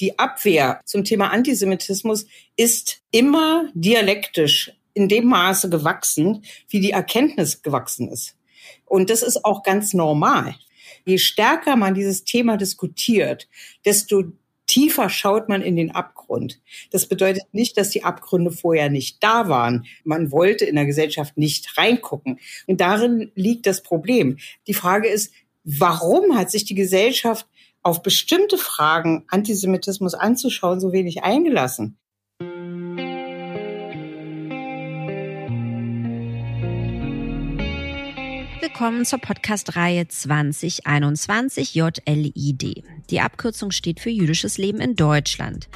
die Abwehr zum Thema Antisemitismus ist immer dialektisch in dem Maße gewachsen, wie die Erkenntnis gewachsen ist. Und das ist auch ganz normal. Je stärker man dieses Thema diskutiert, desto tiefer schaut man in den Abgrund. Das bedeutet nicht, dass die Abgründe vorher nicht da waren. Man wollte in der Gesellschaft nicht reingucken. Und darin liegt das Problem. Die Frage ist, warum hat sich die Gesellschaft auf bestimmte Fragen Antisemitismus anzuschauen so wenig eingelassen? Willkommen zur Podcast-Reihe 2021 JLID. Die Abkürzung steht für jüdisches Leben in Deutschland.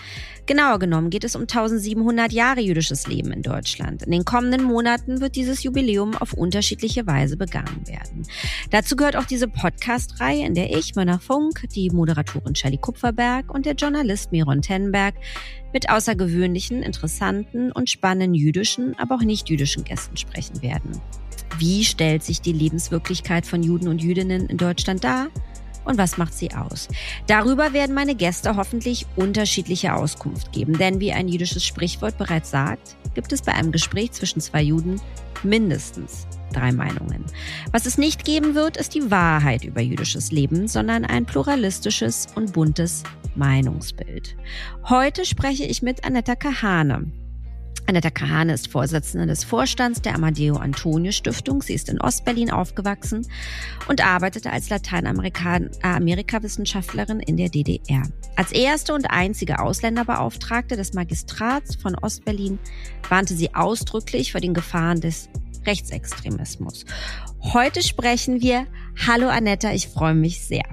Genauer genommen geht es um 1700 Jahre jüdisches Leben in Deutschland. In den kommenden Monaten wird dieses Jubiläum auf unterschiedliche Weise begangen werden. Dazu gehört auch diese Podcast-Reihe, in der ich, Mörner Funk, die Moderatorin Shelley Kupferberg und der Journalist Miron Tenberg mit außergewöhnlichen, interessanten und spannenden jüdischen, aber auch nicht jüdischen Gästen sprechen werden. Wie stellt sich die Lebenswirklichkeit von Juden und Jüdinnen in Deutschland dar? Und was macht sie aus? Darüber werden meine Gäste hoffentlich unterschiedliche Auskunft geben, denn wie ein jüdisches Sprichwort bereits sagt, gibt es bei einem Gespräch zwischen zwei Juden mindestens drei Meinungen. Was es nicht geben wird, ist die Wahrheit über jüdisches Leben, sondern ein pluralistisches und buntes Meinungsbild. Heute spreche ich mit Anetta Kahane. Annetta Kahane ist Vorsitzende des Vorstands der Amadeo Antonio Stiftung. Sie ist in Ostberlin aufgewachsen und arbeitete als Lateinamerika-Wissenschaftlerin in der DDR. Als erste und einzige Ausländerbeauftragte des Magistrats von Ostberlin warnte sie ausdrücklich vor den Gefahren des Rechtsextremismus. Heute sprechen wir. Hallo Annetta, ich freue mich sehr.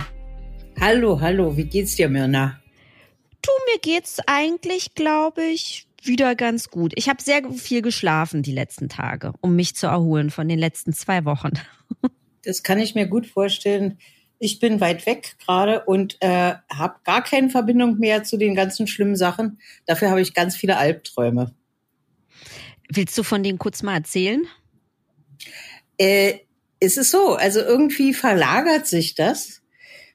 Hallo, hallo, wie geht's dir, Mirna? Du, mir geht's eigentlich, glaube ich, wieder ganz gut. Ich habe sehr viel geschlafen die letzten Tage, um mich zu erholen von den letzten zwei Wochen. Das kann ich mir gut vorstellen. Ich bin weit weg gerade und äh, habe gar keine Verbindung mehr zu den ganzen schlimmen Sachen. Dafür habe ich ganz viele Albträume. Willst du von denen kurz mal erzählen? Äh, es ist so, also irgendwie verlagert sich das.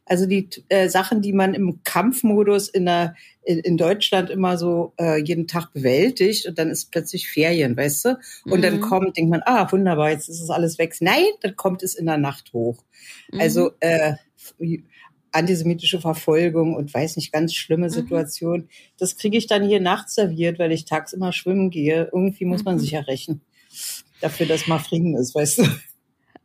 Also die äh, Sachen, die man im Kampfmodus in, der, in, in Deutschland immer so äh, jeden Tag bewältigt und dann ist plötzlich Ferien, weißt du? Und mhm. dann kommt, denkt man, ah, wunderbar, jetzt ist es alles weg. Nein, dann kommt es in der Nacht hoch. Mhm. Also äh, antisemitische Verfolgung und weiß nicht, ganz schlimme mhm. Situation. Mhm. Das kriege ich dann hier nachts serviert, weil ich tags immer schwimmen gehe. Irgendwie muss man mhm. sich ja rächen dafür, dass mal Frieden ist, weißt du?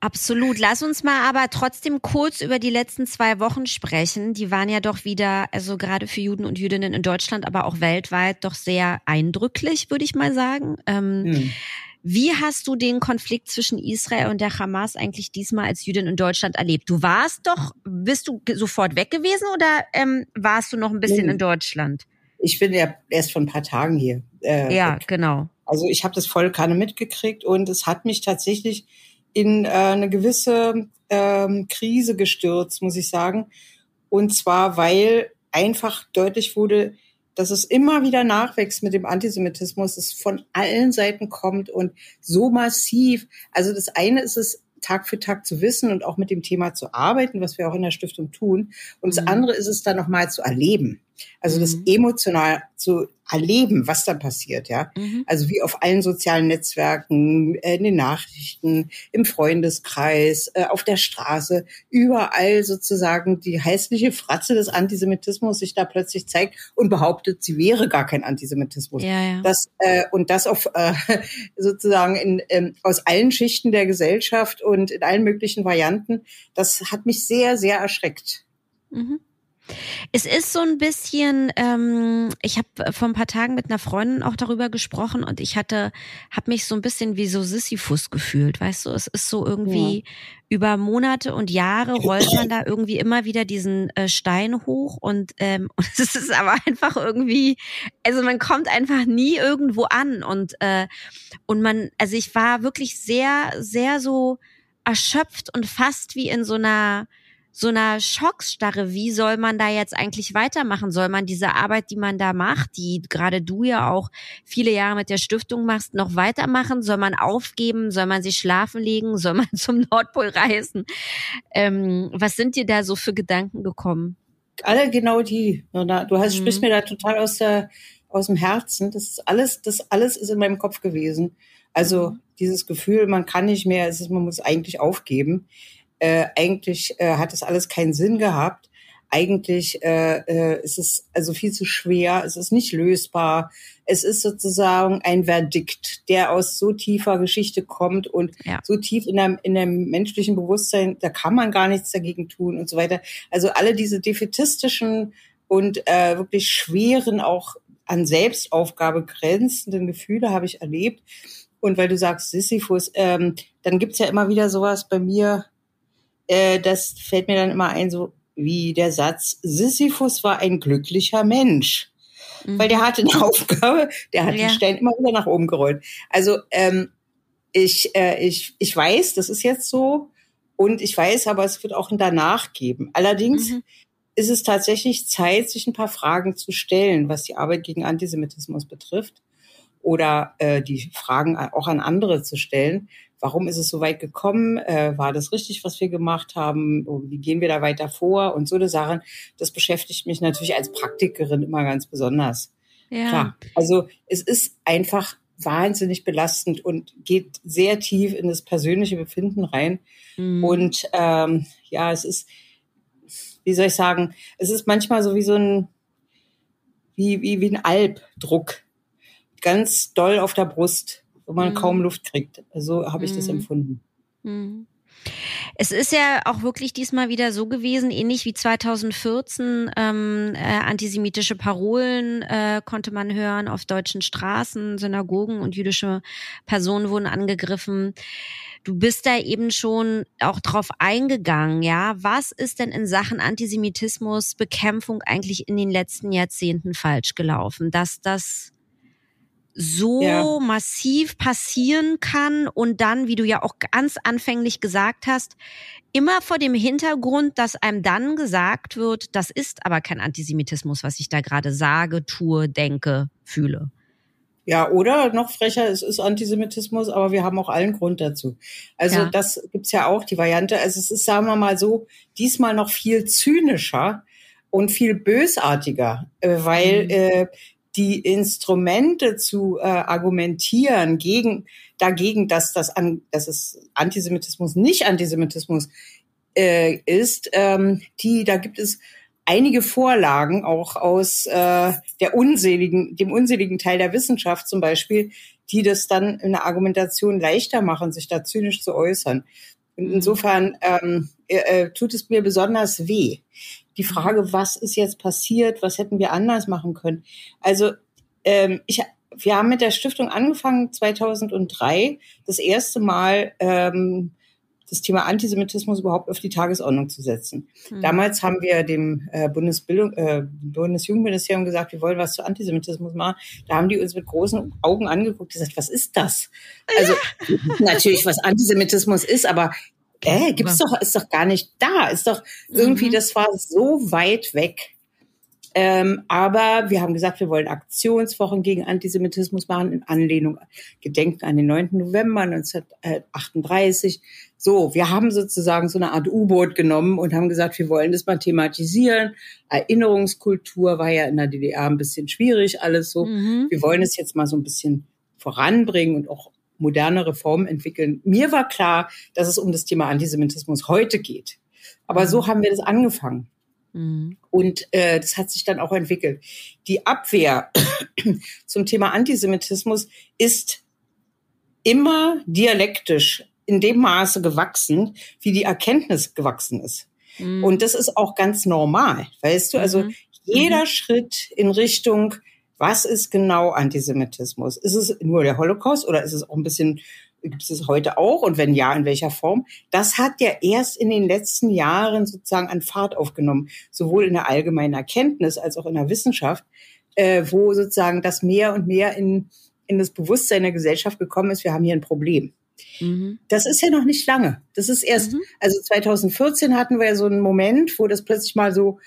Absolut. Lass uns mal aber trotzdem kurz über die letzten zwei Wochen sprechen. Die waren ja doch wieder, also gerade für Juden und Jüdinnen in Deutschland, aber auch weltweit doch sehr eindrücklich, würde ich mal sagen. Ähm, hm. Wie hast du den Konflikt zwischen Israel und der Hamas eigentlich diesmal als Jüdin in Deutschland erlebt? Du warst doch, bist du sofort weg gewesen oder ähm, warst du noch ein bisschen nee. in Deutschland? Ich bin ja erst vor ein paar Tagen hier. Äh, ja, genau. Also ich habe das voll keine mitgekriegt und es hat mich tatsächlich in äh, eine gewisse ähm, Krise gestürzt, muss ich sagen. Und zwar, weil einfach deutlich wurde, dass es immer wieder nachwächst mit dem Antisemitismus, es von allen Seiten kommt und so massiv. Also das eine ist es, Tag für Tag zu wissen und auch mit dem Thema zu arbeiten, was wir auch in der Stiftung tun. Und das mhm. andere ist es dann nochmal zu erleben. Also das mhm. emotional zu erleben, was da passiert, ja. Mhm. Also wie auf allen sozialen Netzwerken, äh, in den Nachrichten, im Freundeskreis, äh, auf der Straße, überall sozusagen die hässliche Fratze des Antisemitismus sich da plötzlich zeigt und behauptet, sie wäre gar kein Antisemitismus. Ja, ja. Das, äh, und das auf äh, sozusagen in, ähm, aus allen Schichten der Gesellschaft und in allen möglichen Varianten, das hat mich sehr, sehr erschreckt. Mhm. Es ist so ein bisschen, ähm, ich habe vor ein paar Tagen mit einer Freundin auch darüber gesprochen und ich hatte, habe mich so ein bisschen wie so Sisyphus gefühlt, weißt du, es ist so irgendwie ja. über Monate und Jahre rollt man da irgendwie immer wieder diesen äh, Stein hoch und, ähm, und es ist aber einfach irgendwie, also man kommt einfach nie irgendwo an und äh, und man, also ich war wirklich sehr, sehr so erschöpft und fast wie in so einer so einer Schocksstarre. Wie soll man da jetzt eigentlich weitermachen? Soll man diese Arbeit, die man da macht, die gerade du ja auch viele Jahre mit der Stiftung machst, noch weitermachen? Soll man aufgeben? Soll man sich schlafen legen? Soll man zum Nordpol reisen? Ähm, was sind dir da so für Gedanken gekommen? alle genau die. Du hast, mhm. sprichst mir da total aus der, aus dem Herzen. Das ist alles, das alles ist in meinem Kopf gewesen. Also mhm. dieses Gefühl, man kann nicht mehr, es ist, man muss eigentlich aufgeben. Äh, eigentlich äh, hat das alles keinen Sinn gehabt. Eigentlich äh, äh, ist es also viel zu schwer, es ist nicht lösbar. Es ist sozusagen ein Verdikt, der aus so tiefer Geschichte kommt und ja. so tief in einem, in einem menschlichen Bewusstsein, da kann man gar nichts dagegen tun und so weiter. Also alle diese defetistischen und äh, wirklich schweren, auch an Selbstaufgabe grenzenden Gefühle habe ich erlebt. Und weil du sagst Sisyphus, ähm, dann gibt's ja immer wieder sowas bei mir, äh, das fällt mir dann immer ein, so wie der Satz, Sisyphus war ein glücklicher Mensch. Mhm. Weil der hatte eine Aufgabe, der hat ja. den Stein immer wieder nach oben gerollt. Also ähm, ich, äh, ich, ich weiß, das ist jetzt so. Und ich weiß aber, es wird auch ein Danach geben. Allerdings mhm. ist es tatsächlich Zeit, sich ein paar Fragen zu stellen, was die Arbeit gegen Antisemitismus betrifft oder äh, die Fragen auch an andere zu stellen. Warum ist es so weit gekommen? Äh, war das richtig, was wir gemacht haben? Wie gehen wir da weiter vor? Und so eine Sachen, das beschäftigt mich natürlich als Praktikerin immer ganz besonders. Ja. Klar. Also es ist einfach wahnsinnig belastend und geht sehr tief in das persönliche Befinden rein. Mhm. Und ähm, ja, es ist, wie soll ich sagen, es ist manchmal so wie so ein, wie, wie, wie ein Albdruck, ganz doll auf der Brust, wo man mhm. kaum Luft kriegt. So habe ich mhm. das empfunden. Mhm. Es ist ja auch wirklich diesmal wieder so gewesen, ähnlich wie 2014, ähm, äh, antisemitische Parolen äh, konnte man hören auf deutschen Straßen, Synagogen und jüdische Personen wurden angegriffen. Du bist da eben schon auch drauf eingegangen, ja. Was ist denn in Sachen Antisemitismus Bekämpfung eigentlich in den letzten Jahrzehnten falsch gelaufen, dass das so ja. massiv passieren kann und dann, wie du ja auch ganz anfänglich gesagt hast, immer vor dem Hintergrund, dass einem dann gesagt wird, das ist aber kein Antisemitismus, was ich da gerade sage, tue, denke, fühle. Ja, oder noch frecher, es ist Antisemitismus, aber wir haben auch allen Grund dazu. Also ja. das gibt's ja auch, die Variante. Also es ist, sagen wir mal so, diesmal noch viel zynischer und viel bösartiger, äh, weil mhm. äh, die Instrumente zu äh, argumentieren gegen dagegen, dass das an, dass es Antisemitismus nicht Antisemitismus äh, ist, ähm, die da gibt es einige Vorlagen auch aus äh, der unseligen, dem unseligen Teil der Wissenschaft zum Beispiel, die das dann in der Argumentation leichter machen, sich da zynisch zu äußern. Und mhm. insofern ähm, äh, äh, tut es mir besonders weh, die Frage, was ist jetzt passiert, was hätten wir anders machen können. Also ähm, ich, wir haben mit der Stiftung angefangen 2003, das erste Mal ähm, das Thema Antisemitismus überhaupt auf die Tagesordnung zu setzen. Mhm. Damals haben wir dem äh, Bundesbildung, äh, Bundesjugendministerium gesagt, wir wollen was zu Antisemitismus machen. Da haben die uns mit großen Augen angeguckt und gesagt, was ist das? Also ja. natürlich, was Antisemitismus ist, aber äh, gibt's doch, ist doch gar nicht da. Ist doch irgendwie, mhm. das war so weit weg. Ähm, aber wir haben gesagt, wir wollen Aktionswochen gegen Antisemitismus machen in Anlehnung, gedenken an den 9. November 1938. So, wir haben sozusagen so eine Art U-Boot genommen und haben gesagt, wir wollen das mal thematisieren. Erinnerungskultur war ja in der DDR ein bisschen schwierig, alles so. Mhm. Wir wollen es jetzt mal so ein bisschen voranbringen und auch moderne Reformen entwickeln. Mir war klar, dass es um das Thema Antisemitismus heute geht. Aber so mhm. haben wir das angefangen. Mhm. Und äh, das hat sich dann auch entwickelt. Die Abwehr zum Thema Antisemitismus ist immer dialektisch in dem Maße gewachsen, wie die Erkenntnis gewachsen ist. Mhm. Und das ist auch ganz normal, weißt du? Also mhm. jeder mhm. Schritt in Richtung was ist genau Antisemitismus? Ist es nur der Holocaust oder ist es auch ein bisschen, gibt es es heute auch? Und wenn ja, in welcher Form? Das hat ja erst in den letzten Jahren sozusagen an Fahrt aufgenommen, sowohl in der allgemeinen Erkenntnis als auch in der Wissenschaft, äh, wo sozusagen das mehr und mehr in, in das Bewusstsein der Gesellschaft gekommen ist, wir haben hier ein Problem. Mhm. Das ist ja noch nicht lange. Das ist erst, mhm. also 2014 hatten wir ja so einen Moment, wo das plötzlich mal so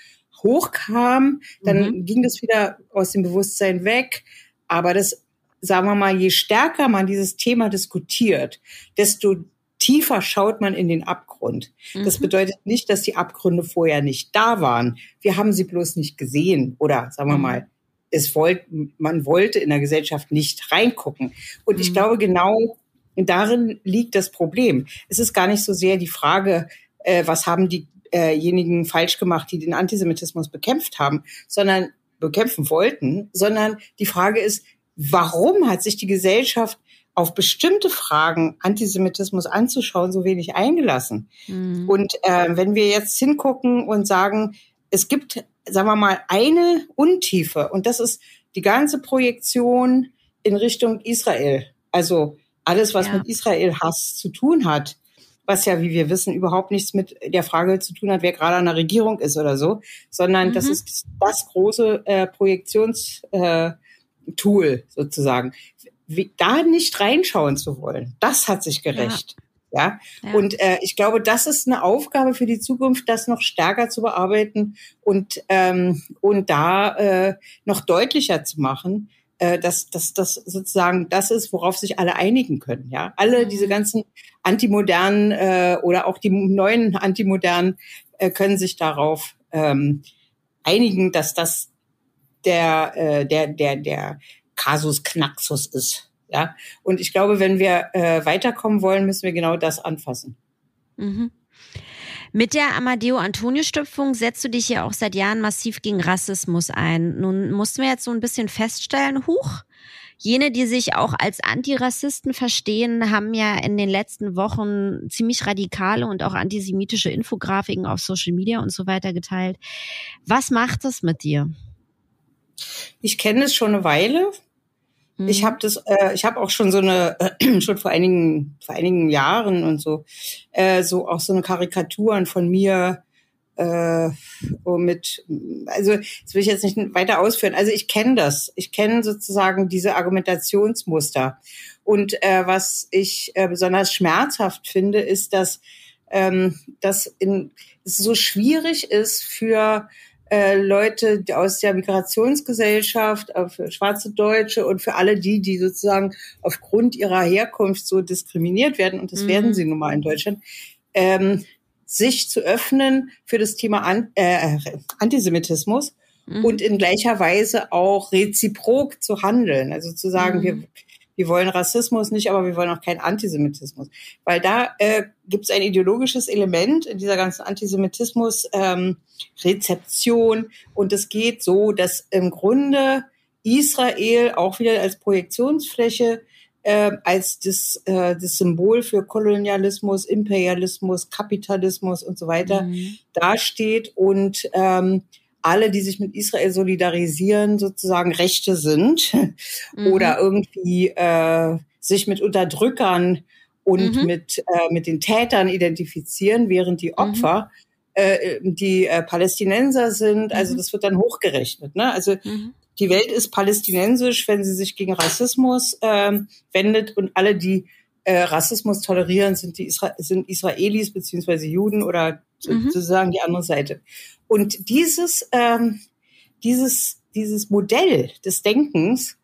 hochkam, dann mhm. ging das wieder aus dem Bewusstsein weg. Aber das, sagen wir mal, je stärker man dieses Thema diskutiert, desto tiefer schaut man in den Abgrund. Mhm. Das bedeutet nicht, dass die Abgründe vorher nicht da waren. Wir haben sie bloß nicht gesehen oder sagen wir mhm. mal, es wollte, man wollte in der Gesellschaft nicht reingucken. Und mhm. ich glaube, genau darin liegt das Problem. Es ist gar nicht so sehr die Frage, äh, was haben diejenigen falsch gemacht, die den Antisemitismus bekämpft haben, sondern bekämpfen wollten, sondern die Frage ist, warum hat sich die Gesellschaft auf bestimmte Fragen Antisemitismus anzuschauen so wenig eingelassen? Mhm. Und äh, wenn wir jetzt hingucken und sagen, es gibt, sagen wir mal, eine Untiefe und das ist die ganze Projektion in Richtung Israel. Also alles, was ja. mit Israel-Hass zu tun hat, was ja, wie wir wissen, überhaupt nichts mit der Frage zu tun hat, wer gerade an der Regierung ist oder so, sondern mhm. das ist das große äh, Projektionstool äh, sozusagen. Wie, da nicht reinschauen zu wollen, das hat sich gerecht. Ja. ja? ja. Und äh, ich glaube, das ist eine Aufgabe für die Zukunft, das noch stärker zu bearbeiten und, ähm, und da äh, noch deutlicher zu machen, äh, dass, dass das sozusagen das ist, worauf sich alle einigen können. Ja, alle mhm. diese ganzen antimodernen äh, oder auch die neuen antimodernen äh, können sich darauf ähm, einigen, dass das der äh, der der der Kasus Knaxus ist. Ja, und ich glaube, wenn wir äh, weiterkommen wollen, müssen wir genau das anfassen. Mhm. Mit der Amadeo Antonio Stiftung setzt du dich ja auch seit Jahren massiv gegen Rassismus ein. Nun mussten wir jetzt so ein bisschen feststellen, huch, Jene, die sich auch als Antirassisten verstehen, haben ja in den letzten Wochen ziemlich radikale und auch antisemitische Infografiken auf Social Media und so weiter geteilt. Was macht das mit dir? Ich kenne es schon eine Weile. Mhm. Ich habe das, äh, ich habe auch schon so eine, äh, schon vor einigen, vor einigen Jahren und so, äh, so auch so eine Karikaturen von mir äh, mit, also das will ich jetzt nicht weiter ausführen. Also ich kenne das, ich kenne sozusagen diese Argumentationsmuster. Und äh, was ich äh, besonders schmerzhaft finde, ist, dass ähm, dass in, es so schwierig ist für äh, Leute aus der Migrationsgesellschaft, äh, für schwarze Deutsche und für alle die, die sozusagen aufgrund ihrer Herkunft so diskriminiert werden, und das mhm. werden sie nun mal in Deutschland, ähm, sich zu öffnen für das Thema An äh, Antisemitismus mhm. und in gleicher Weise auch reziprok zu handeln. Also zu sagen, mhm. wir wir wollen Rassismus nicht, aber wir wollen auch keinen Antisemitismus. Weil da äh, gibt es ein ideologisches Element in dieser ganzen Antisemitismus-Rezeption. Ähm, und es geht so, dass im Grunde Israel auch wieder als Projektionsfläche äh, als das, äh, das Symbol für Kolonialismus, Imperialismus, Kapitalismus und so weiter mhm. dasteht und ähm, alle, die sich mit Israel solidarisieren, sozusagen Rechte sind mhm. oder irgendwie äh, sich mit Unterdrückern und mhm. mit, äh, mit den Tätern identifizieren, während die mhm. Opfer mhm. äh, die äh, Palästinenser sind. Also mhm. das wird dann hochgerechnet. Ne? Also mhm. die Welt ist palästinensisch, wenn sie sich gegen Rassismus äh, wendet und alle, die äh, Rassismus tolerieren, sind die Isra sind Israelis beziehungsweise Juden oder sozusagen die andere Seite. Und dieses, ähm, dieses, dieses Modell des Denkens,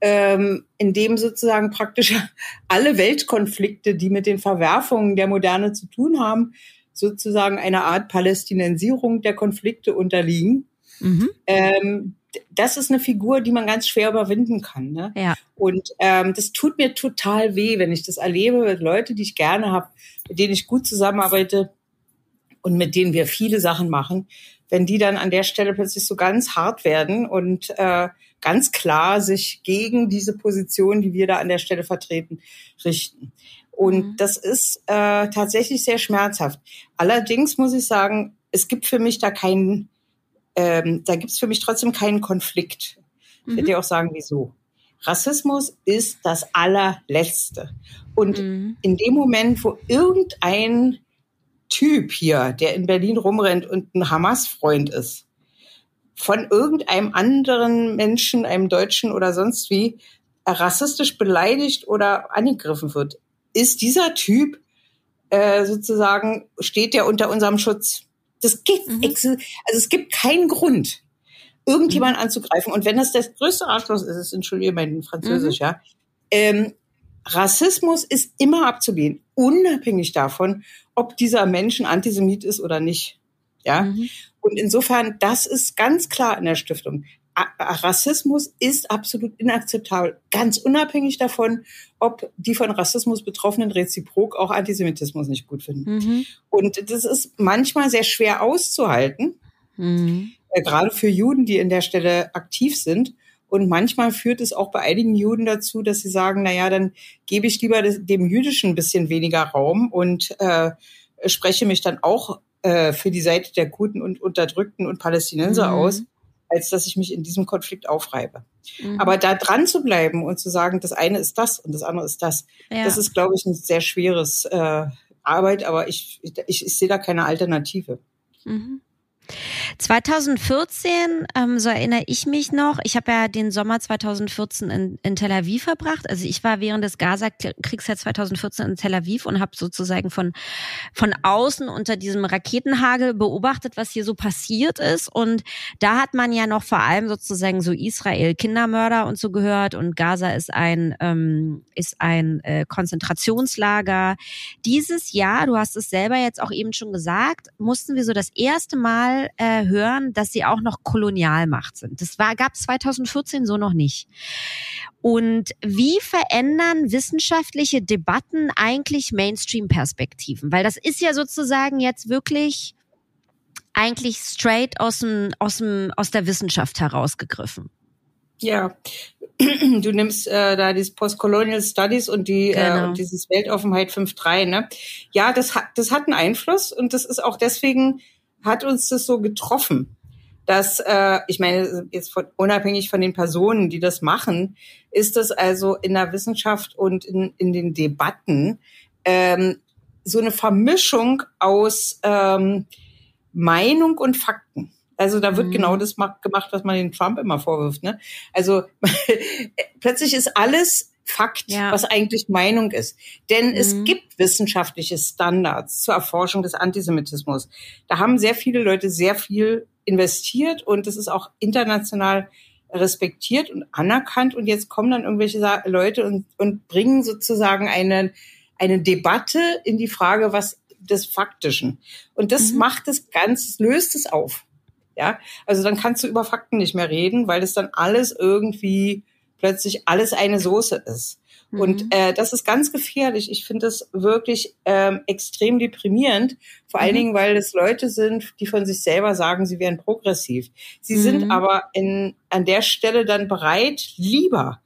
ähm, in dem sozusagen praktisch alle Weltkonflikte, die mit den Verwerfungen der Moderne zu tun haben, sozusagen einer Art Palästinensierung der Konflikte unterliegen. Mhm. Ähm, das ist eine Figur, die man ganz schwer überwinden kann. Ne? Ja. Und ähm, das tut mir total weh, wenn ich das erlebe mit Leuten, die ich gerne habe, mit denen ich gut zusammenarbeite, und mit denen wir viele Sachen machen, wenn die dann an der Stelle plötzlich so ganz hart werden und äh, ganz klar sich gegen diese Position, die wir da an der Stelle vertreten, richten. Und mhm. das ist äh, tatsächlich sehr schmerzhaft. Allerdings muss ich sagen, es gibt für mich da keinen, ähm, da gibt es für mich trotzdem keinen Konflikt. Ich werde mhm. dir auch sagen, wieso. Rassismus ist das allerletzte. Und mhm. in dem Moment, wo irgendein Typ hier, der in Berlin rumrennt und ein Hamas-Freund ist, von irgendeinem anderen Menschen, einem Deutschen oder sonst wie, rassistisch beleidigt oder angegriffen wird, ist dieser Typ äh, sozusagen, steht der unter unserem Schutz. Das geht, mhm. also es gibt keinen Grund, irgendjemand mhm. anzugreifen. Und wenn das das größte Arschloch ist, ist, entschuldige mein Französisch, mhm. ja, ähm, Rassismus ist immer abzulehnen, unabhängig davon, ob dieser Mensch ein Antisemit ist oder nicht. Ja. Mhm. Und insofern, das ist ganz klar in der Stiftung. Rassismus ist absolut inakzeptabel, ganz unabhängig davon, ob die von Rassismus Betroffenen reziprok auch Antisemitismus nicht gut finden. Mhm. Und das ist manchmal sehr schwer auszuhalten, mhm. äh, gerade für Juden, die in der Stelle aktiv sind. Und manchmal führt es auch bei einigen Juden dazu, dass sie sagen, na ja, dann gebe ich lieber dem Jüdischen ein bisschen weniger Raum und äh, spreche mich dann auch äh, für die Seite der Guten und Unterdrückten und Palästinenser mhm. aus, als dass ich mich in diesem Konflikt aufreibe. Mhm. Aber da dran zu bleiben und zu sagen, das eine ist das und das andere ist das, ja. das ist, glaube ich, ein sehr schweres äh, Arbeit, aber ich, ich, ich sehe da keine Alternative. Mhm. 2014, ähm, so erinnere ich mich noch, ich habe ja den Sommer 2014 in, in Tel Aviv verbracht. Also ich war während des Gaza-Kriegs ja 2014 in Tel Aviv und habe sozusagen von, von außen unter diesem Raketenhagel beobachtet, was hier so passiert ist. Und da hat man ja noch vor allem sozusagen so Israel Kindermörder und so gehört und Gaza ist ein, ähm, ist ein äh, Konzentrationslager. Dieses Jahr, du hast es selber jetzt auch eben schon gesagt, mussten wir so das erste Mal äh, hören, dass sie auch noch Kolonialmacht sind. Das war gab 2014 so noch nicht. Und wie verändern wissenschaftliche Debatten eigentlich Mainstream-Perspektiven? Weil das ist ja sozusagen jetzt wirklich eigentlich straight aus dem, aus dem, aus der Wissenschaft herausgegriffen. Ja, du nimmst äh, da dieses Postcolonial Studies und die äh, genau. äh, und dieses Weltoffenheit 5.3, ne? Ja, das hat das hat einen Einfluss und das ist auch deswegen hat uns das so getroffen, dass äh, ich meine jetzt von, unabhängig von den Personen, die das machen, ist das also in der Wissenschaft und in, in den Debatten ähm, so eine Vermischung aus ähm, Meinung und Fakten. Also da wird mhm. genau das gemacht, was man den Trump immer vorwirft. Ne? Also plötzlich ist alles Fakt, ja. was eigentlich Meinung ist. Denn mhm. es gibt wissenschaftliche Standards zur Erforschung des Antisemitismus. Da haben sehr viele Leute sehr viel investiert und es ist auch international respektiert und anerkannt. Und jetzt kommen dann irgendwelche Leute und, und bringen sozusagen eine, eine Debatte in die Frage, was des Faktischen. Und das mhm. macht es ganz, löst es auf. Ja, also dann kannst du über Fakten nicht mehr reden, weil es dann alles irgendwie plötzlich alles eine Soße ist. Mhm. Und äh, das ist ganz gefährlich. Ich finde das wirklich ähm, extrem deprimierend, vor allen mhm. Dingen, weil es Leute sind, die von sich selber sagen, sie wären progressiv. Sie mhm. sind aber in, an der Stelle dann bereit, lieber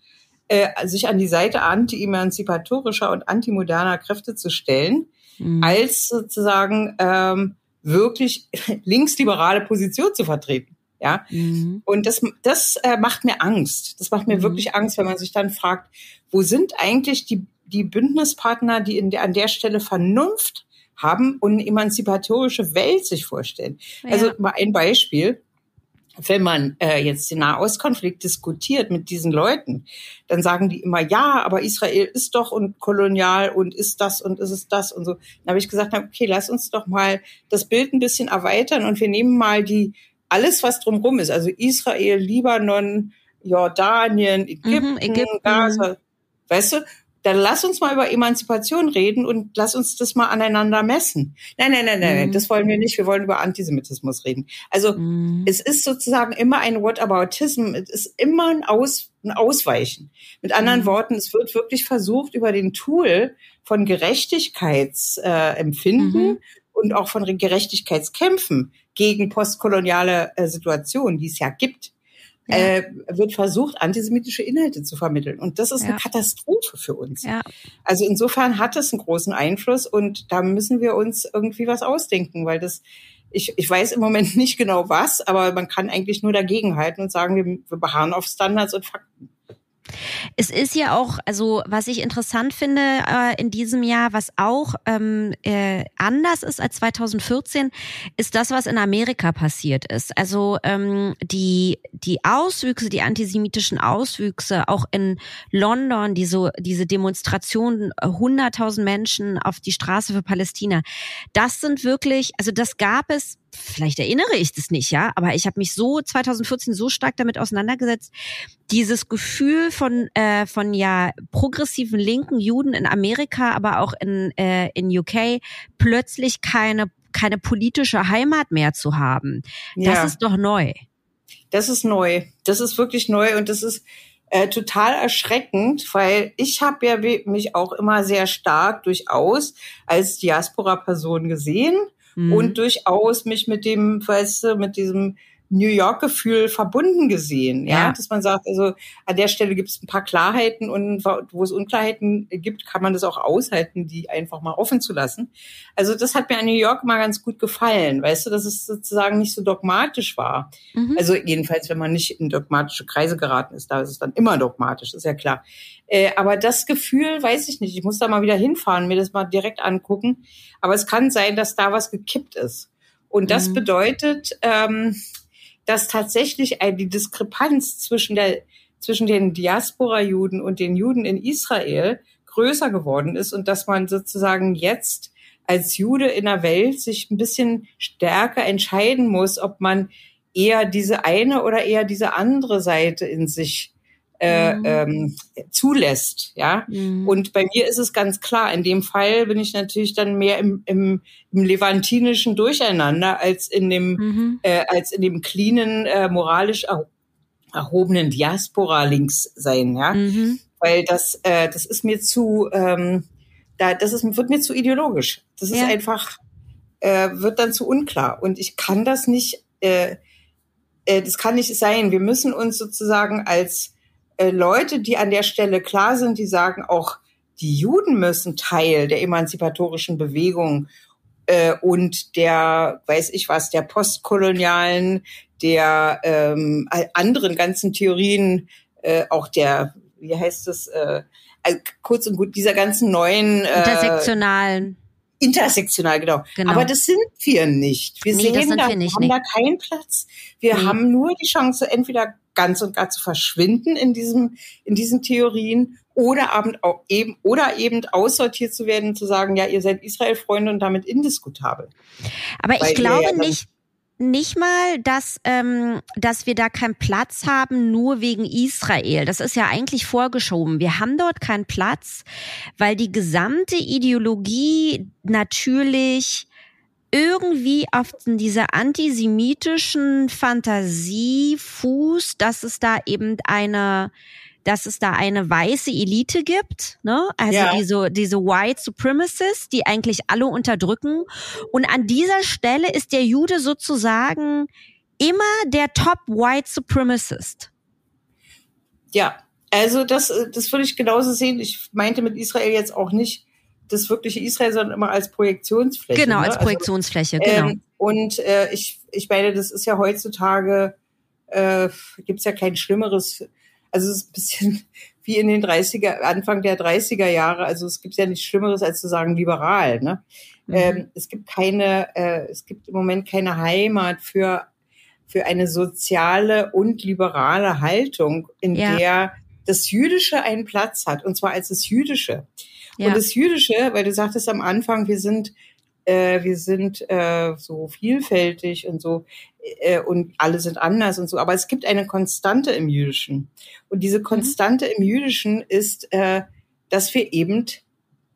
äh, sich an die Seite anti-emanzipatorischer und antimoderner Kräfte zu stellen, mhm. als sozusagen ähm, wirklich linksliberale Position zu vertreten. Ja, mhm. und das, das äh, macht mir Angst. Das macht mir mhm. wirklich Angst, wenn man sich dann fragt, wo sind eigentlich die, die Bündnispartner, die in der, an der Stelle Vernunft haben und eine emanzipatorische Welt sich vorstellen. Ja. Also mal ein Beispiel. Wenn man äh, jetzt den Nahostkonflikt diskutiert mit diesen Leuten, dann sagen die immer, ja, aber Israel ist doch und kolonial und ist das und ist es das und so. Dann habe ich gesagt, okay, lass uns doch mal das Bild ein bisschen erweitern und wir nehmen mal die alles, was drumherum ist, also Israel, Libanon, Jordanien, Ägypten, mhm, Ägypten. Gaza, weißt du, dann lass uns mal über Emanzipation reden und lass uns das mal aneinander messen. Nein, nein, nein, nein, mhm. das wollen wir nicht. Wir wollen über Antisemitismus reden. Also mhm. es ist sozusagen immer ein Whataboutism. Es ist immer ein, Aus, ein Ausweichen. Mit anderen mhm. Worten, es wird wirklich versucht, über den Tool von Gerechtigkeitsempfinden äh, und auch von Gerechtigkeitskämpfen gegen postkoloniale äh, Situationen, die es ja gibt, ja. Äh, wird versucht, antisemitische Inhalte zu vermitteln. Und das ist ja. eine Katastrophe für uns. Ja. Also insofern hat es einen großen Einfluss und da müssen wir uns irgendwie was ausdenken, weil das, ich, ich weiß im Moment nicht genau was, aber man kann eigentlich nur dagegenhalten und sagen, wir, wir beharren auf Standards und Fakten. Es ist ja auch, also was ich interessant finde äh, in diesem Jahr, was auch ähm, äh, anders ist als 2014, ist das, was in Amerika passiert ist. Also ähm, die die Auswüchse, die antisemitischen Auswüchse, auch in London, diese diese Demonstrationen, 100.000 Menschen auf die Straße für Palästina, das sind wirklich, also das gab es vielleicht erinnere ich das nicht, ja, aber ich habe mich so 2014 so stark damit auseinandergesetzt, dieses Gefühl von äh, von ja progressiven linken Juden in Amerika, aber auch in äh, in UK plötzlich keine keine politische Heimat mehr zu haben. Das ja. ist doch neu. Das ist neu. Das ist wirklich neu und das ist äh, total erschreckend, weil ich habe ja mich auch immer sehr stark durchaus als Diaspora-Person gesehen mhm. und durchaus mich mit dem, weißt du, mit diesem New York-Gefühl verbunden gesehen, ja? ja, dass man sagt, also an der Stelle gibt es ein paar Klarheiten und wo es Unklarheiten gibt, kann man das auch aushalten, die einfach mal offen zu lassen. Also das hat mir an New York mal ganz gut gefallen, weißt du, dass es sozusagen nicht so dogmatisch war. Mhm. Also jedenfalls, wenn man nicht in dogmatische Kreise geraten ist, da ist es dann immer dogmatisch, ist ja klar. Äh, aber das Gefühl, weiß ich nicht, ich muss da mal wieder hinfahren, mir das mal direkt angucken. Aber es kann sein, dass da was gekippt ist. Und das mhm. bedeutet, ähm, dass tatsächlich die Diskrepanz zwischen der zwischen den Diaspora-Juden und den Juden in Israel größer geworden ist und dass man sozusagen jetzt als Jude in der Welt sich ein bisschen stärker entscheiden muss, ob man eher diese eine oder eher diese andere Seite in sich äh, mhm. ähm, zulässt. Ja. Mhm. Und bei mir ist es ganz klar, in dem Fall bin ich natürlich dann mehr im, im, im levantinischen Durcheinander als in dem, mhm. äh, als in dem cleanen, äh, moralisch erhobenen Diaspora links sein, ja. Mhm. Weil das, äh, das ist mir zu, ähm, da, das ist, wird mir zu ideologisch. Das ist ja. einfach, äh, wird dann zu unklar. Und ich kann das nicht, äh, äh, das kann nicht sein. Wir müssen uns sozusagen als äh, Leute, die an der Stelle klar sind, die sagen auch, die Juden müssen Teil der emanzipatorischen Bewegung äh, und der, weiß ich was, der postkolonialen, der ähm, anderen ganzen Theorien, äh, auch der, wie heißt es, äh, kurz und gut, dieser ganzen neuen äh, intersektionalen Intersektional, genau. genau. Aber das sind wir nicht. Wir nee, sehen da, wir, nicht, haben nee. da keinen Platz. Wir nee. haben nur die Chance, entweder ganz und gar zu verschwinden in diesem, in diesen Theorien oder eben, oder eben aussortiert zu werden, zu sagen, ja, ihr seid Israel-Freunde und damit indiskutabel. Aber Weil ich glaube ja nicht, nicht mal, dass, ähm, dass wir da keinen Platz haben, nur wegen Israel. Das ist ja eigentlich vorgeschoben. Wir haben dort keinen Platz, weil die gesamte Ideologie natürlich irgendwie auf dieser antisemitischen Fantasie fußt, dass es da eben eine dass es da eine weiße Elite gibt, ne? Also ja. diese, diese White Supremacists, die eigentlich alle unterdrücken. Und an dieser Stelle ist der Jude sozusagen immer der Top White Supremacist. Ja, also das, das würde ich genauso sehen. Ich meinte mit Israel jetzt auch nicht das wirkliche Israel, sondern immer als Projektionsfläche. Genau, ne? als also, Projektionsfläche, also, genau. Ähm, und äh, ich, ich meine, das ist ja heutzutage, äh, gibt ja kein Schlimmeres also es ist ein bisschen wie in den 30er, Anfang der 30er Jahre. Also es gibt ja nichts Schlimmeres, als zu sagen liberal. Ne? Mhm. Ähm, es gibt keine, äh, es gibt im Moment keine Heimat für, für eine soziale und liberale Haltung, in ja. der das Jüdische einen Platz hat, und zwar als das Jüdische. Ja. Und das Jüdische, weil du sagtest am Anfang, wir sind äh, wir sind äh, so vielfältig und so äh, und alle sind anders und so. Aber es gibt eine Konstante im Jüdischen. Und diese mhm. Konstante mhm. im Jüdischen ist, äh, dass wir eben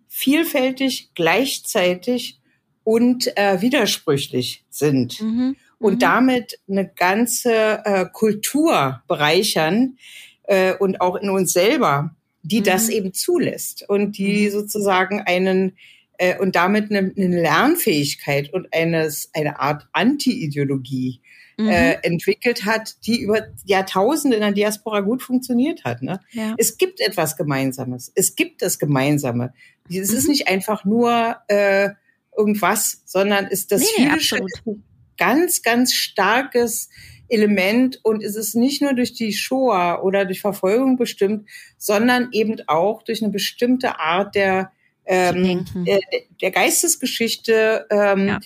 vielfältig, gleichzeitig und äh, widersprüchlich sind. Mhm. Und mhm. damit eine ganze äh, Kultur bereichern äh, und auch in uns selber, die das mhm. eben zulässt und die mhm. sozusagen einen äh, und damit eine, eine Lernfähigkeit und eines, eine Art Anti-Ideologie mhm. äh, entwickelt hat, die über Jahrtausende in der Diaspora gut funktioniert hat. Ne? Ja. Es gibt etwas Gemeinsames. Es gibt das Gemeinsame. Es mhm. ist nicht einfach nur äh, irgendwas, sondern ist das nee, Jüdische ein ganz, ganz starkes Element und es ist nicht nur durch die Shoah oder durch Verfolgung bestimmt, sondern eben auch durch eine bestimmte Art der ähm, äh, der Geistesgeschichte ähm, ja.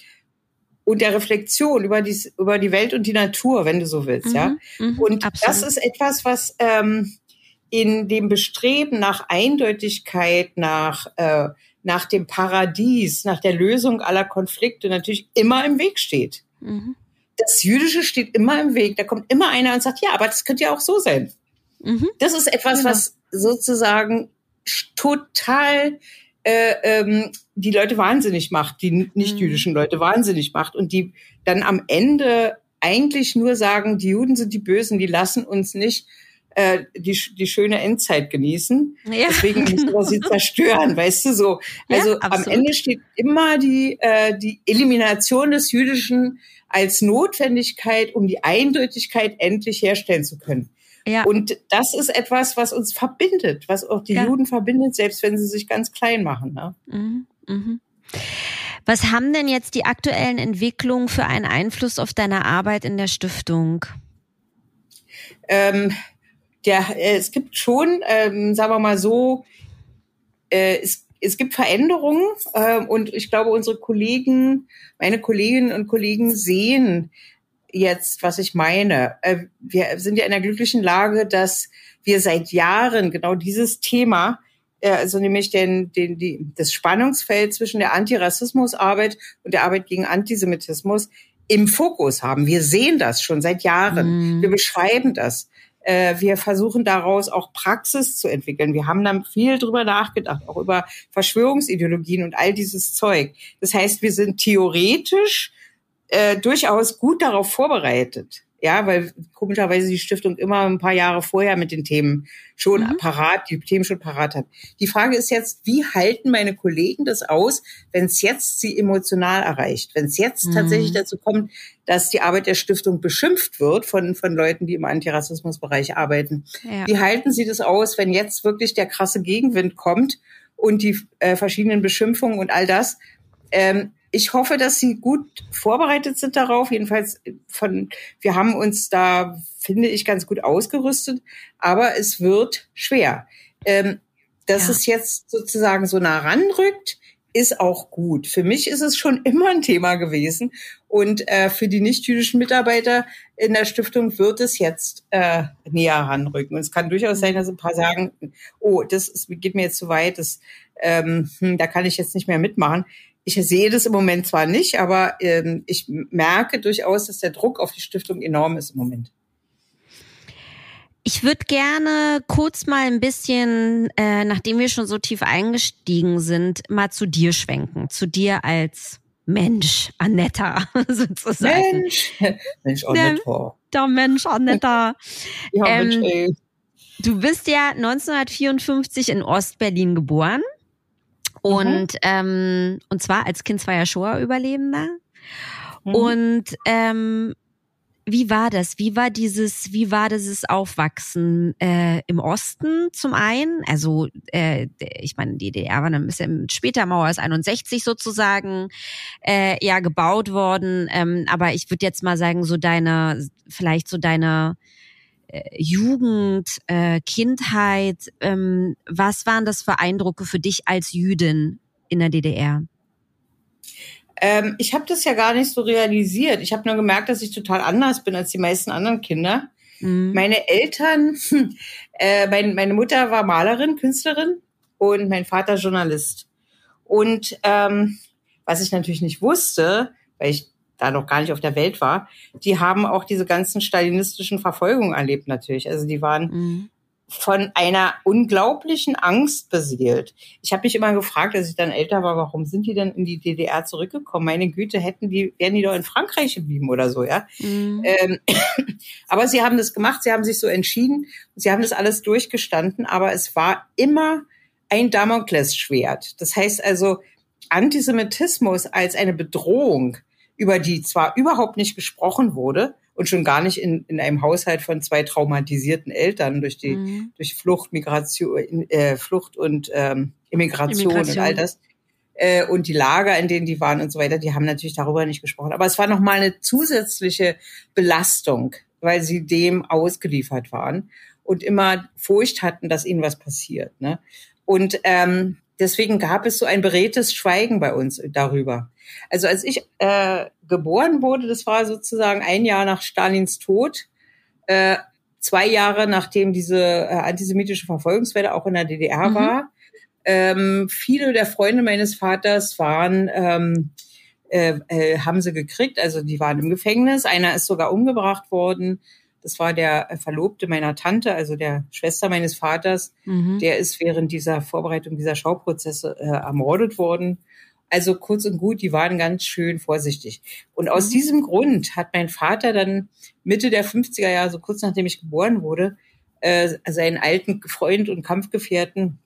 und der Reflexion über die, über die Welt und die Natur, wenn du so willst, mhm, ja. Mhm, und absolut. das ist etwas, was ähm, in dem Bestreben nach Eindeutigkeit, nach äh, nach dem Paradies, nach der Lösung aller Konflikte natürlich immer im Weg steht. Mhm. Das Jüdische steht immer im Weg. Da kommt immer einer und sagt, ja, aber das könnte ja auch so sein. Mhm. Das ist etwas, genau. was sozusagen total äh, ähm, die Leute wahnsinnig macht, die nicht-jüdischen mhm. Leute wahnsinnig macht und die dann am Ende eigentlich nur sagen, die Juden sind die Bösen, die lassen uns nicht äh, die, die schöne Endzeit genießen. Ja, Deswegen müssen genau. wir sie zerstören, weißt du so. Also ja, am Ende steht immer die, äh, die Elimination des Jüdischen als Notwendigkeit, um die Eindeutigkeit endlich herstellen zu können. Ja. Und das ist etwas, was uns verbindet, was auch die ja. Juden verbindet, selbst wenn sie sich ganz klein machen. Ne? Mhm. Mhm. Was haben denn jetzt die aktuellen Entwicklungen für einen Einfluss auf deine Arbeit in der Stiftung? Ähm, ja, äh, es gibt schon, ähm, sagen wir mal so, äh, es, es gibt Veränderungen äh, und ich glaube, unsere Kollegen, meine Kolleginnen und Kollegen sehen jetzt, was ich meine. Äh, wir sind ja in der glücklichen Lage, dass wir seit Jahren genau dieses Thema, äh, also nämlich den, den, die, das Spannungsfeld zwischen der Antirassismusarbeit und der Arbeit gegen Antisemitismus im Fokus haben. Wir sehen das schon seit Jahren. Mm. Wir beschreiben das. Äh, wir versuchen daraus auch Praxis zu entwickeln. Wir haben dann viel drüber nachgedacht, auch über Verschwörungsideologien und all dieses Zeug. Das heißt, wir sind theoretisch äh, durchaus gut darauf vorbereitet. Ja, weil komischerweise die Stiftung immer ein paar Jahre vorher mit den Themen schon mhm. parat, die Themen schon parat hat. Die Frage ist jetzt, wie halten meine Kollegen das aus, wenn es jetzt sie emotional erreicht, wenn es jetzt mhm. tatsächlich dazu kommt, dass die Arbeit der Stiftung beschimpft wird von, von Leuten, die im Antirassismusbereich arbeiten. Ja. Wie halten sie das aus, wenn jetzt wirklich der krasse Gegenwind kommt und die äh, verschiedenen Beschimpfungen und all das? Ähm, ich hoffe, dass Sie gut vorbereitet sind darauf. Jedenfalls von, wir haben uns da, finde ich, ganz gut ausgerüstet. Aber es wird schwer. Ähm, dass ja. es jetzt sozusagen so nah ranrückt, ist auch gut. Für mich ist es schon immer ein Thema gewesen. Und äh, für die nicht-jüdischen Mitarbeiter in der Stiftung wird es jetzt äh, näher ranrücken. Und es kann durchaus sein, dass ein paar sagen, oh, das ist, geht mir jetzt zu weit, das, ähm, hm, da kann ich jetzt nicht mehr mitmachen. Ich sehe das im Moment zwar nicht, aber ähm, ich merke durchaus, dass der Druck auf die Stiftung enorm ist im Moment. Ich würde gerne kurz mal ein bisschen, äh, nachdem wir schon so tief eingestiegen sind, mal zu dir schwenken. Zu dir als Mensch, Annetta, sozusagen. Mensch, Mensch, Annetta. Der, der Mensch, Annetta. ja, ähm, Mensch, ey. Du bist ja 1954 in Ostberlin geboren. Mhm. Und, mhm. ähm, und zwar als Kind zweier Shoah-Überlebender. Mhm. Und ähm, wie war das? Wie war dieses, wie war dieses Aufwachsen äh, im Osten zum einen? Also äh, ich meine, die DDR war ein bisschen später, Mauer ist 61 sozusagen äh, ja gebaut worden. Ähm, aber ich würde jetzt mal sagen, so deine, vielleicht so deine Jugend, äh, Kindheit, ähm, was waren das für Eindrücke für dich als Jüdin in der DDR? Ähm, ich habe das ja gar nicht so realisiert. Ich habe nur gemerkt, dass ich total anders bin als die meisten anderen Kinder. Mhm. Meine Eltern, äh, mein, meine Mutter war Malerin, Künstlerin und mein Vater Journalist. Und ähm, was ich natürlich nicht wusste, weil ich da noch gar nicht auf der Welt war, die haben auch diese ganzen stalinistischen Verfolgungen erlebt natürlich. Also die waren mhm. von einer unglaublichen Angst beseelt. Ich habe mich immer gefragt, als ich dann älter war, warum sind die denn in die DDR zurückgekommen? Meine Güte, hätten die, wären die doch in Frankreich geblieben oder so, ja. Mhm. Ähm, aber sie haben das gemacht, sie haben sich so entschieden, sie haben das alles durchgestanden, aber es war immer ein Damoklesschwert. Das heißt also, Antisemitismus als eine Bedrohung über die zwar überhaupt nicht gesprochen wurde und schon gar nicht in, in einem Haushalt von zwei traumatisierten Eltern durch die mhm. durch Flucht, Migration, äh, Flucht und ähm, Immigration, Immigration, und all das äh, und die Lager, in denen die waren und so weiter, die haben natürlich darüber nicht gesprochen. Aber es war noch mal eine zusätzliche Belastung, weil sie dem ausgeliefert waren und immer Furcht hatten, dass ihnen was passiert. Ne? Und ähm, deswegen gab es so ein beredtes Schweigen bei uns darüber. Also als ich äh, geboren wurde, das war sozusagen ein Jahr nach Stalins Tod, äh, zwei Jahre nachdem diese äh, antisemitische Verfolgungswelle auch in der DDR mhm. war. Ähm, viele der Freunde meines Vaters waren ähm, äh, äh, haben sie gekriegt. Also die waren im Gefängnis. Einer ist sogar umgebracht worden. Das war der Verlobte meiner Tante, also der Schwester meines Vaters. Mhm. Der ist während dieser Vorbereitung dieser Schauprozesse äh, ermordet worden. Also kurz und gut, die waren ganz schön vorsichtig. Und aus mhm. diesem Grund hat mein Vater dann Mitte der 50er Jahre, so kurz nachdem ich geboren wurde, äh, seinen alten Freund und Kampfgefährten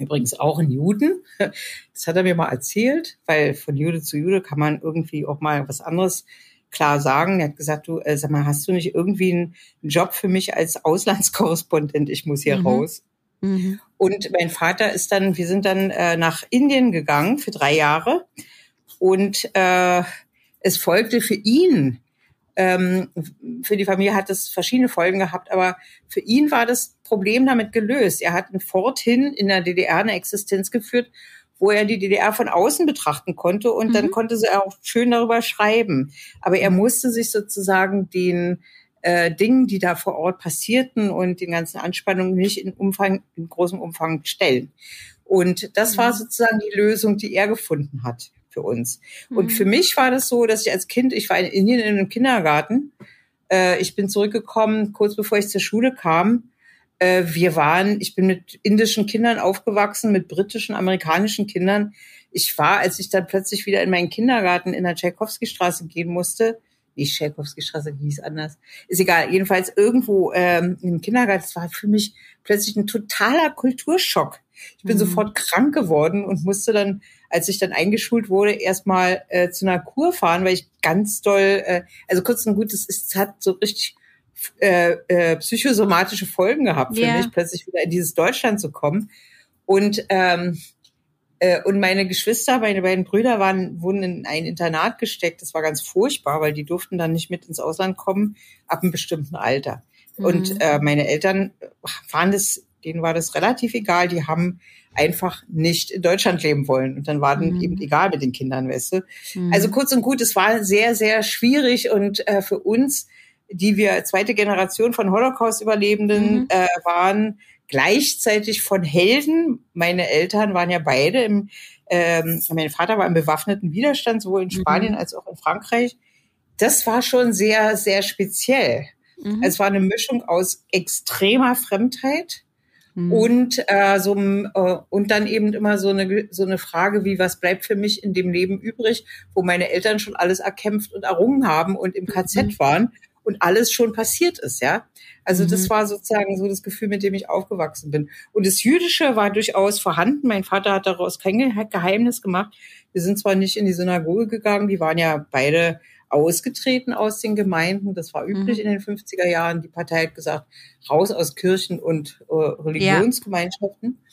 übrigens auch ein Juden. Das hat er mir mal erzählt, weil von Jude zu Jude kann man irgendwie auch mal was anderes klar sagen. Er hat gesagt, du, äh, sag mal, hast du nicht irgendwie einen Job für mich als Auslandskorrespondent? Ich muss hier mhm. raus. Mhm. Und mein Vater ist dann, wir sind dann äh, nach Indien gegangen für drei Jahre und äh, es folgte für ihn ähm, für die Familie hat es verschiedene Folgen gehabt, aber für ihn war das Problem damit gelöst. Er hat forthin in der DDR eine Existenz geführt, wo er die DDR von außen betrachten konnte und mhm. dann konnte sie auch schön darüber schreiben. Aber er musste sich sozusagen den äh, Dingen, die da vor Ort passierten und den ganzen Anspannungen nicht in Umfang, in großem Umfang stellen. Und das war mhm. sozusagen die Lösung, die er gefunden hat für uns. Mhm. Und für mich war das so, dass ich als Kind, ich war in Indien in einem Kindergarten, äh, ich bin zurückgekommen, kurz bevor ich zur Schule kam. Äh, wir waren, ich bin mit indischen Kindern aufgewachsen, mit britischen, amerikanischen Kindern. Ich war, als ich dann plötzlich wieder in meinen Kindergarten in der Tchaikovsky-Straße gehen musste, nicht Tchaikovsky-Straße, die hieß anders. Ist egal. Jedenfalls irgendwo ähm, im Kindergarten, das war für mich plötzlich ein totaler Kulturschock. Ich bin mhm. sofort krank geworden und musste dann, als ich dann eingeschult wurde, erstmal äh, zu einer Kur fahren, weil ich ganz doll, äh, also kurz und gut, es, es hat so richtig äh, äh, psychosomatische Folgen gehabt für yeah. mich, plötzlich wieder in dieses Deutschland zu kommen. Und ähm, äh, und meine Geschwister, meine beiden Brüder waren, wurden in ein Internat gesteckt. Das war ganz furchtbar, weil die durften dann nicht mit ins Ausland kommen ab einem bestimmten Alter. Mhm. Und äh, meine Eltern waren das denen war das relativ egal. Die haben einfach nicht in Deutschland leben wollen. Und dann war dann mhm. eben egal mit den Kindern, weißt du. Mhm. Also kurz und gut, es war sehr, sehr schwierig und äh, für uns, die wir zweite Generation von Holocaust-Überlebenden mhm. äh, waren, gleichzeitig von Helden. Meine Eltern waren ja beide im, ähm, mein Vater war im bewaffneten Widerstand, sowohl in mhm. Spanien als auch in Frankreich. Das war schon sehr, sehr speziell. Mhm. Es war eine Mischung aus extremer Fremdheit, Mhm. Und äh, so äh, und dann eben immer so eine so eine Frage wie was bleibt für mich in dem Leben übrig, wo meine Eltern schon alles erkämpft und errungen haben und im KZ mhm. waren und alles schon passiert ist, ja. Also das mhm. war sozusagen so das Gefühl, mit dem ich aufgewachsen bin. Und das Jüdische war durchaus vorhanden. Mein Vater hat daraus kein Geheimnis gemacht. Wir sind zwar nicht in die Synagoge gegangen, die waren ja beide ausgetreten aus den Gemeinden. Das war üblich mhm. in den 50er Jahren. Die Partei hat gesagt, raus aus Kirchen und äh, Religionsgemeinschaften. Ja.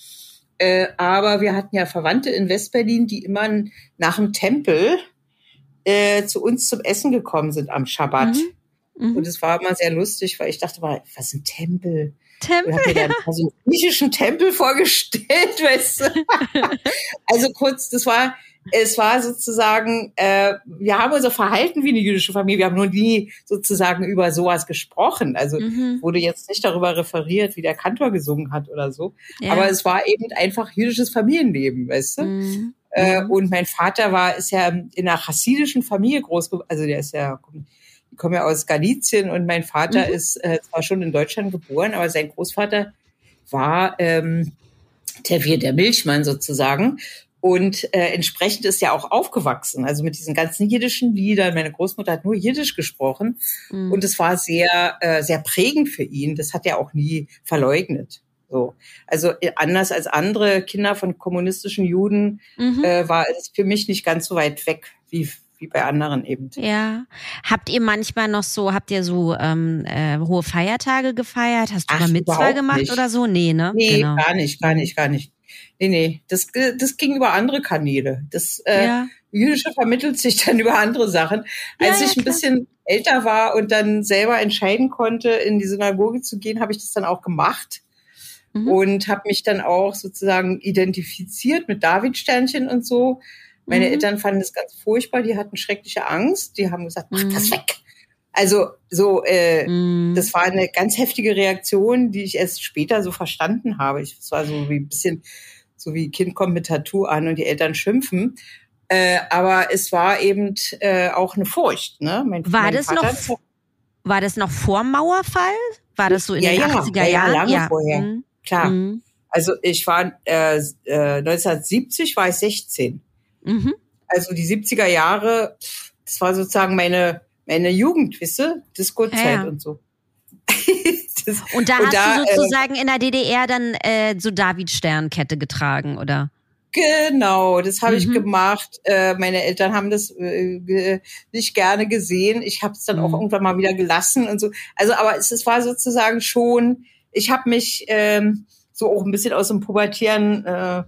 Äh, aber wir hatten ja Verwandte in Westberlin, die immer nach dem Tempel äh, zu uns zum Essen gekommen sind am Schabbat. Mhm. Mhm. Und es war immer sehr lustig, weil ich dachte mal, was ist ein Tempel? Tempel. Ich habe mir dann so einen griechischen Tempel vorgestellt, weißt du. also kurz, das war es war sozusagen, äh, wir haben unser Verhalten wie eine jüdische Familie, wir haben nur nie sozusagen über sowas gesprochen. Also mhm. wurde jetzt nicht darüber referiert, wie der Kantor gesungen hat oder so. Ja. Aber es war eben einfach jüdisches Familienleben, weißt du? Mhm. Äh, mhm. und mein Vater war, ist ja in einer chassidischen Familie groß, also der ist ja, komme ja aus Galizien und mein Vater mhm. ist äh, zwar schon in Deutschland geboren, aber sein Großvater war ähm, der, der Milchmann sozusagen und äh, entsprechend ist ja auch aufgewachsen, also mit diesen ganzen jiddischen Liedern. Meine Großmutter hat nur Jiddisch gesprochen mhm. und es war sehr, äh, sehr prägend für ihn. Das hat er auch nie verleugnet. So, also äh, anders als andere Kinder von kommunistischen Juden mhm. äh, war es für mich nicht ganz so weit weg wie wie bei anderen eben. Ja. Habt ihr manchmal noch so, habt ihr so ähm, äh, hohe Feiertage gefeiert? Hast du Ach, mal Mitzwa gemacht nicht. oder so? Nee, ne? Nee, genau. gar nicht, gar nicht, gar nicht. Nee, nee, das, das ging über andere Kanäle. Das äh, ja. Jüdische vermittelt sich dann über andere Sachen. Als ja, ich ein bisschen älter war und dann selber entscheiden konnte, in die Synagoge zu gehen, habe ich das dann auch gemacht mhm. und habe mich dann auch sozusagen identifiziert mit David-Sternchen und so. Meine mhm. Eltern fanden das ganz furchtbar, die hatten schreckliche Angst, die haben gesagt, mach das mhm. weg. Also so, äh, mm. das war eine ganz heftige Reaktion, die ich erst später so verstanden habe. Ich, es war so wie ein bisschen so wie Kind kommt mit Tattoo an und die Eltern schimpfen. Äh, aber es war eben äh, auch eine Furcht. Ne? Mein, war das Vater noch war das noch vor Mauerfall? War das so in ja, den ja, 80er Jahren? Ja, lange ja. vorher. Mhm. Klar. Mhm. Also ich war äh, 1970 äh, war ich 16. Mhm. Also die 70er Jahre, das war sozusagen meine meine Jugend, wisst ihr? Disco-Zeit und so. das, und da und hast da, du äh, sozusagen äh, in der DDR dann äh, so David-Sternkette getragen, oder? Genau, das habe mhm. ich gemacht. Äh, meine Eltern haben das äh, nicht gerne gesehen. Ich habe es dann mhm. auch irgendwann mal wieder gelassen und so. Also, aber es, es war sozusagen schon. Ich habe mich ähm, so auch ein bisschen aus dem pubertären äh,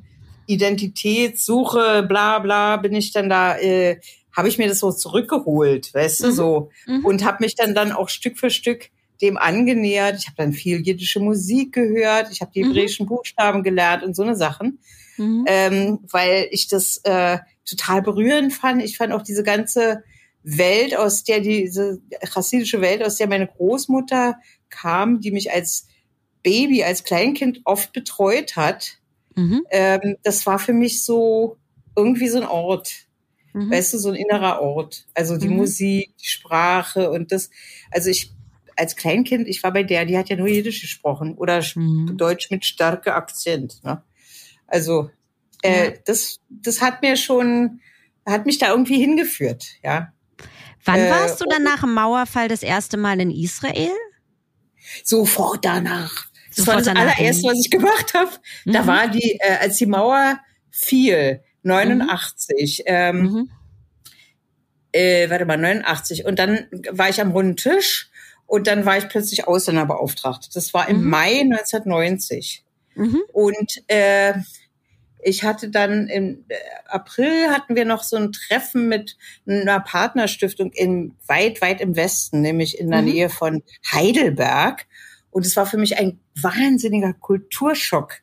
Identitätssuche, bla bla, bin ich dann da. Äh, habe ich mir das so zurückgeholt, weißt mhm. du, so mhm. und habe mich dann dann auch Stück für Stück dem angenähert. Ich habe dann viel jiddische Musik gehört, ich habe die mhm. hebräischen Buchstaben gelernt und so eine Sachen mhm. ähm, weil ich das äh, total berührend fand. Ich fand auch diese ganze Welt, aus der diese chassidische Welt, aus der meine Großmutter kam, die mich als Baby, als Kleinkind oft betreut hat. Mhm. Ähm, das war für mich so irgendwie so ein Ort. Mhm. Weißt du, so ein innerer Ort. Also die mhm. Musik, die Sprache und das. Also ich als Kleinkind, ich war bei der, die hat ja nur Jiddisch gesprochen oder mhm. Deutsch mit starkem Akzent. Ne? Also äh, das, das hat mir schon, hat mich da irgendwie hingeführt, ja. Wann äh, warst du dann nach dem Mauerfall das erste Mal in Israel? Sofort danach. Das Sofort war das allererste, was ich gemacht habe. Mhm. Da war die, äh, als die Mauer fiel, 89. Mhm. Ähm, mhm. Äh, warte mal, 89. Und dann war ich am runden Tisch und dann war ich plötzlich Ausländerbeauftragte. Das war im mhm. Mai 1990. Mhm. Und äh, ich hatte dann im äh, April hatten wir noch so ein Treffen mit einer Partnerstiftung in weit, weit im Westen, nämlich in der mhm. Nähe von Heidelberg. Und es war für mich ein wahnsinniger Kulturschock.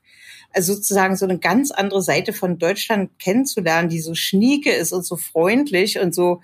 Also sozusagen so eine ganz andere Seite von Deutschland kennenzulernen, die so schnieke ist und so freundlich und so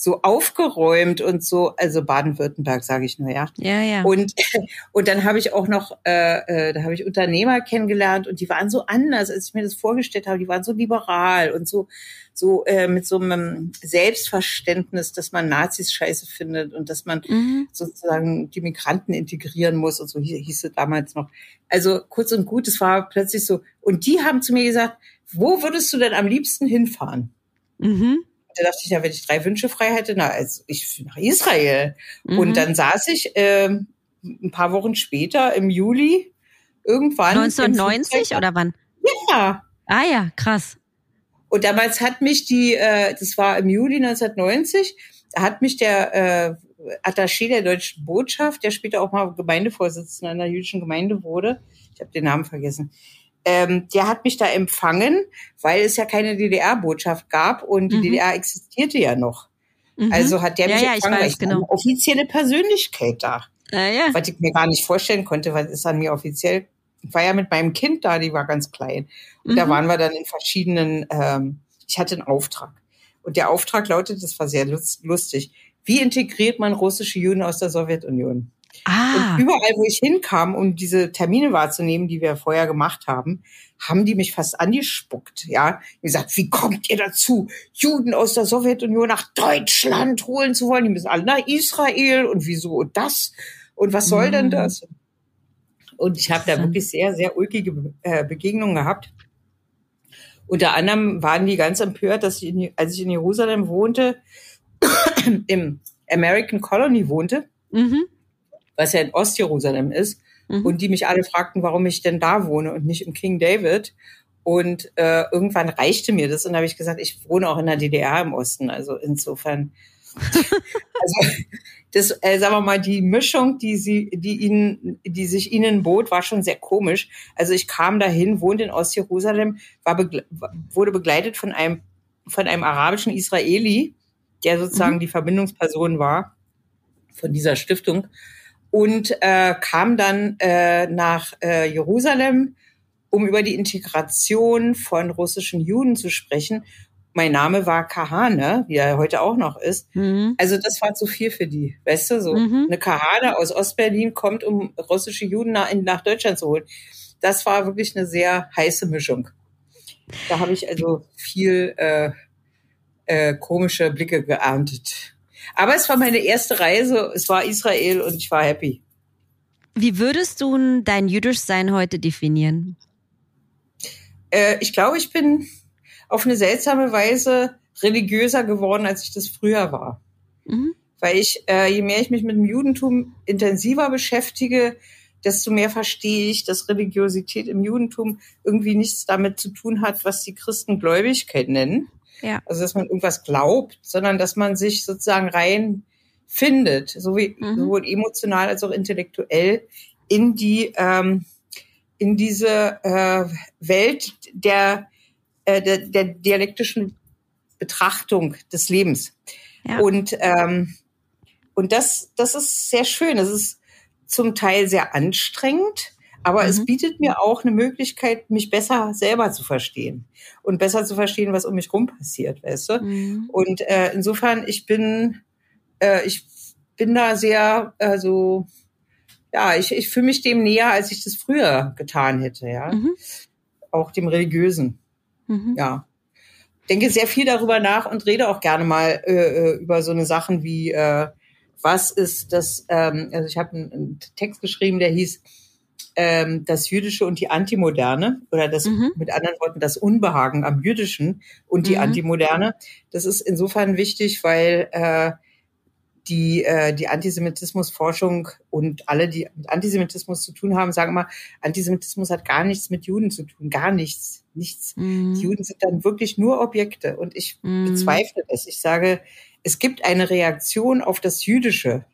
so aufgeräumt und so, also Baden-Württemberg sage ich nur, ja. Ja, ja. Und und dann habe ich auch noch, äh, äh, da habe ich Unternehmer kennengelernt und die waren so anders, als ich mir das vorgestellt habe. Die waren so liberal und so so äh, mit so einem Selbstverständnis, dass man Nazis scheiße findet und dass man mhm. sozusagen die Migranten integrieren muss und so hieß, hieß es damals noch. Also kurz und gut, es war plötzlich so. Und die haben zu mir gesagt, wo würdest du denn am liebsten hinfahren? Mhm da dachte ich, ja, wenn ich drei Wünsche frei hätte, na, also ich nach Israel. Mhm. Und dann saß ich äh, ein paar Wochen später im Juli irgendwann. 1990 oder wann? Ja. Ah ja, krass. Und damals hat mich die, äh, das war im Juli 1990, hat mich der äh, Attaché der deutschen Botschaft, der später auch mal Gemeindevorsitzender einer jüdischen Gemeinde wurde, ich habe den Namen vergessen, ähm, der hat mich da empfangen, weil es ja keine DDR-Botschaft gab und die mhm. DDR existierte ja noch. Mhm. Also hat der mich ja, empfangen, ich weiß, genau. eine offizielle Persönlichkeit da. Ja, ja. Was ich mir gar nicht vorstellen konnte, was ist an mir offiziell. Ich war ja mit meinem Kind da, die war ganz klein. Und mhm. da waren wir dann in verschiedenen, ähm, ich hatte einen Auftrag. Und der Auftrag lautet, das war sehr lustig, wie integriert man russische Juden aus der Sowjetunion? Ah. Und überall, wo ich hinkam, um diese Termine wahrzunehmen, die wir vorher gemacht haben, haben die mich fast angespuckt, ja. Die gesagt, wie kommt ihr dazu, Juden aus der Sowjetunion nach Deutschland holen zu wollen? Die müssen alle nach Israel und wieso und das? Und was soll mhm. denn das? Und ich habe da wirklich sehr, sehr ulkige äh, Begegnungen gehabt. Unter anderem waren die ganz empört, dass ich, in, als ich in Jerusalem wohnte, im American Colony wohnte, mhm was ja in Ostjerusalem ist. Mhm. Und die mich alle fragten, warum ich denn da wohne und nicht im King David. Und äh, irgendwann reichte mir das und habe ich gesagt, ich wohne auch in der DDR im Osten. Also insofern, also das, äh, sagen wir mal, die Mischung, die sie, die ihnen, die sich ihnen bot, war schon sehr komisch. Also ich kam dahin, wohnte in Ostjerusalem, war begle wurde begleitet von einem von einem arabischen Israeli, der sozusagen mhm. die Verbindungsperson war von dieser Stiftung und äh, kam dann äh, nach äh, Jerusalem, um über die Integration von russischen Juden zu sprechen. Mein Name war Kahane, wie er heute auch noch ist. Mhm. Also das war zu viel für die, weißt du, so mhm. eine Kahane aus Ostberlin kommt, um russische Juden nach, nach Deutschland zu holen. Das war wirklich eine sehr heiße Mischung. Da habe ich also viel äh, äh, komische Blicke geerntet. Aber es war meine erste Reise, es war Israel und ich war happy. Wie würdest du dein Jüdischsein heute definieren? Äh, ich glaube, ich bin auf eine seltsame Weise religiöser geworden, als ich das früher war. Mhm. Weil ich, äh, je mehr ich mich mit dem Judentum intensiver beschäftige, desto mehr verstehe ich, dass Religiosität im Judentum irgendwie nichts damit zu tun hat, was die Christen Gläubigkeit nennen. Ja. Also, dass man irgendwas glaubt, sondern dass man sich sozusagen rein findet, so wie, mhm. sowohl emotional als auch intellektuell in die, ähm, in diese äh, Welt der, äh, der, der dialektischen Betrachtung des Lebens. Ja. Und, ähm, und das, das ist sehr schön. Es ist zum Teil sehr anstrengend, aber mhm. es bietet mir auch eine Möglichkeit, mich besser selber zu verstehen und besser zu verstehen, was um mich rum passiert, weißt du? Mhm. Und äh, insofern, ich bin, äh, ich bin da sehr, also ja, ich, ich fühle mich dem näher, als ich das früher getan hätte, ja. Mhm. Auch dem Religiösen. Mhm. Ja. Denke sehr viel darüber nach und rede auch gerne mal äh, äh über so eine Sachen wie äh, was ist das, ähm, also ich habe einen, einen Text geschrieben, der hieß ähm, das Jüdische und die Antimoderne oder das mhm. mit anderen Worten das Unbehagen am Jüdischen und die mhm. Antimoderne. Das ist insofern wichtig, weil äh, die, äh, die Antisemitismusforschung und alle, die mit Antisemitismus zu tun haben, sagen immer, Antisemitismus hat gar nichts mit Juden zu tun, gar nichts, nichts. Mhm. Die Juden sind dann wirklich nur Objekte und ich mhm. bezweifle das. Ich sage, es gibt eine Reaktion auf das Jüdische.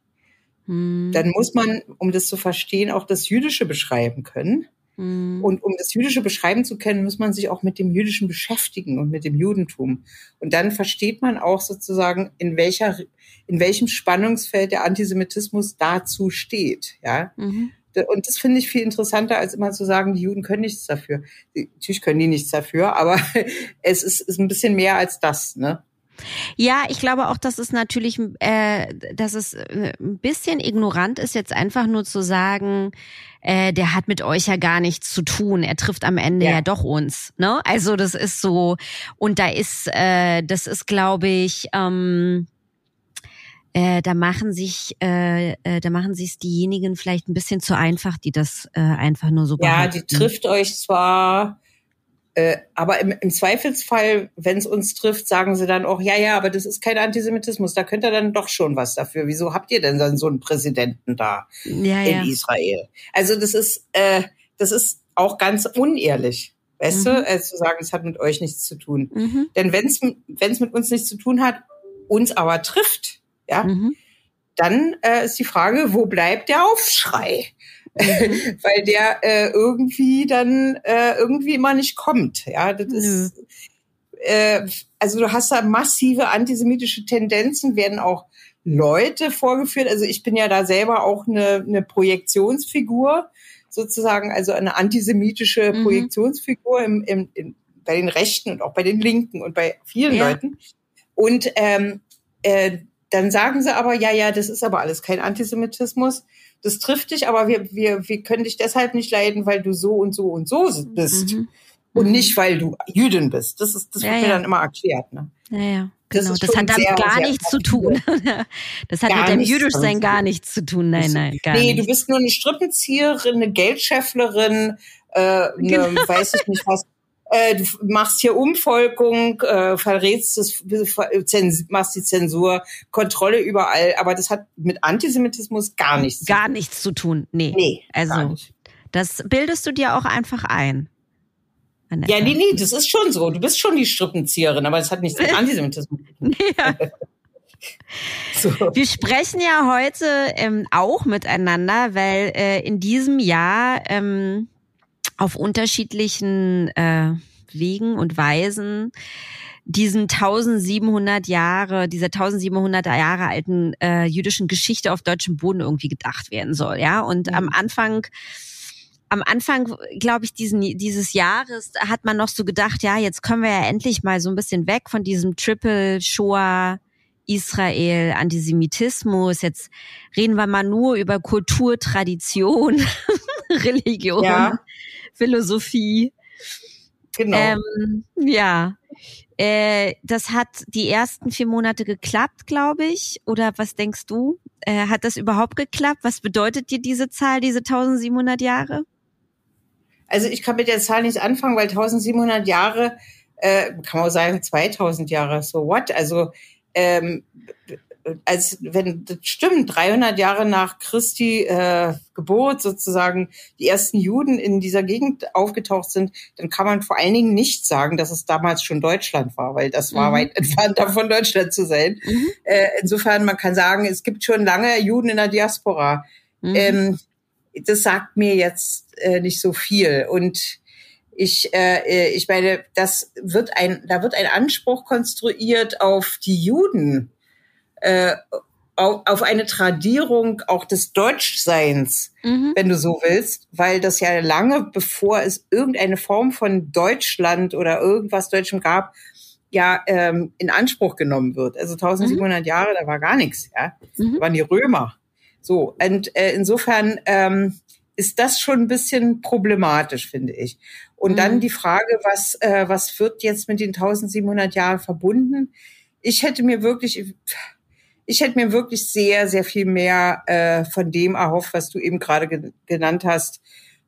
Mhm. Dann muss man, um das zu verstehen, auch das Jüdische beschreiben können. Mhm. Und um das Jüdische beschreiben zu können, muss man sich auch mit dem Jüdischen beschäftigen und mit dem Judentum. Und dann versteht man auch sozusagen, in welcher, in welchem Spannungsfeld der Antisemitismus dazu steht, ja. Mhm. Und das finde ich viel interessanter, als immer zu sagen, die Juden können nichts dafür. Natürlich können die nichts dafür, aber es ist, ist ein bisschen mehr als das, ne? Ja, ich glaube auch, dass es natürlich, äh, dass es äh, ein bisschen ignorant ist, jetzt einfach nur zu sagen, äh, der hat mit euch ja gar nichts zu tun. Er trifft am Ende ja, ja doch uns. Ne? Also das ist so, und da ist, äh, das ist, glaube ich, ähm, äh, da machen sich, äh, äh, da machen sich diejenigen vielleicht ein bisschen zu einfach, die das äh, einfach nur so. Ja, behalten. die trifft euch zwar äh, aber im, im Zweifelsfall, wenn es uns trifft, sagen sie dann auch, ja, ja, aber das ist kein Antisemitismus, da könnt ihr dann doch schon was dafür. Wieso habt ihr denn dann so einen Präsidenten da ja, in ja. Israel? Also das ist, äh, das ist auch ganz unehrlich. Weißt mhm. du, äh, zu sagen, es hat mit euch nichts zu tun. Mhm. Denn wenn es mit uns nichts zu tun hat, uns aber trifft, ja, mhm. dann äh, ist die Frage, wo bleibt der Aufschrei? Mhm. weil der äh, irgendwie dann äh, irgendwie immer nicht kommt. Ja, das mhm. ist äh, also du hast da massive antisemitische Tendenzen, werden auch Leute vorgeführt. Also ich bin ja da selber auch eine, eine Projektionsfigur sozusagen, also eine antisemitische mhm. Projektionsfigur im, im, in, bei den Rechten und auch bei den Linken und bei vielen ja. Leuten. Und ähm, äh, dann sagen sie aber, ja, ja, das ist aber alles kein Antisemitismus das trifft dich, aber wir, wir, wir können dich deshalb nicht leiden, weil du so und so und so bist. Mhm. Und mhm. nicht, weil du Jüdin bist. Das ist, das ja, wird mir ja. dann immer erklärt. Ne? Ja, ja. Genau, das, das hat damit sehr, gar sehr nichts zu tun. das hat gar mit dem Jüdischsein gar nichts zu tun. Nein, nein, gar nee, nicht. du bist nur eine Strippenzieherin, eine Geldschefflerin, äh, eine, genau. weiß ich nicht was, äh, du machst hier Umvolkung, äh, verrätst das, machst die Zensur, Kontrolle überall, aber das hat mit Antisemitismus gar nichts. Gar nichts zu tun. Nee. Nee. Also das bildest du dir auch einfach ein. Ja, nee, nee, das ist schon so. Du bist schon die Strippenzieherin, aber das hat nichts mit Antisemitismus zu tun. Ja. So. Wir sprechen ja heute ähm, auch miteinander, weil äh, in diesem Jahr ähm, auf unterschiedlichen äh, Wegen und Weisen diesen 1700 Jahre, dieser 1700 Jahre alten äh, jüdischen Geschichte auf deutschem Boden irgendwie gedacht werden soll, ja. Und mhm. am Anfang, am Anfang, glaube ich, diesen, dieses Jahres hat man noch so gedacht, ja, jetzt können wir ja endlich mal so ein bisschen weg von diesem Triple Shoah Israel, Antisemitismus. Jetzt reden wir mal nur über Kultur, Tradition, Religion. Ja. Philosophie. Genau. Ähm, ja. Äh, das hat die ersten vier Monate geklappt, glaube ich. Oder was denkst du? Äh, hat das überhaupt geklappt? Was bedeutet dir diese Zahl, diese 1700 Jahre? Also ich kann mit der Zahl nicht anfangen, weil 1700 Jahre, äh, kann man auch sagen 2000 Jahre, so what? Also ähm, als wenn das stimmt, 300 Jahre nach Christi äh, Geburt sozusagen die ersten Juden in dieser Gegend aufgetaucht sind, dann kann man vor allen Dingen nicht sagen, dass es damals schon Deutschland war, weil das war mhm. weit entfernt davon, Deutschland zu sein. Mhm. Äh, insofern, man kann sagen, es gibt schon lange Juden in der Diaspora. Mhm. Ähm, das sagt mir jetzt äh, nicht so viel und ich, äh, ich meine, das wird ein, da wird ein Anspruch konstruiert auf die Juden äh, auf eine Tradierung auch des Deutschseins, mhm. wenn du so willst, weil das ja lange bevor es irgendeine Form von Deutschland oder irgendwas Deutschem gab, ja ähm, in Anspruch genommen wird. Also 1700 mhm. Jahre, da war gar nichts, ja, mhm. waren die Römer. So und äh, insofern ähm, ist das schon ein bisschen problematisch, finde ich. Und mhm. dann die Frage, was äh, was wird jetzt mit den 1700 Jahren verbunden? Ich hätte mir wirklich ich hätte mir wirklich sehr, sehr viel mehr äh, von dem erhofft, was du eben gerade ge genannt hast,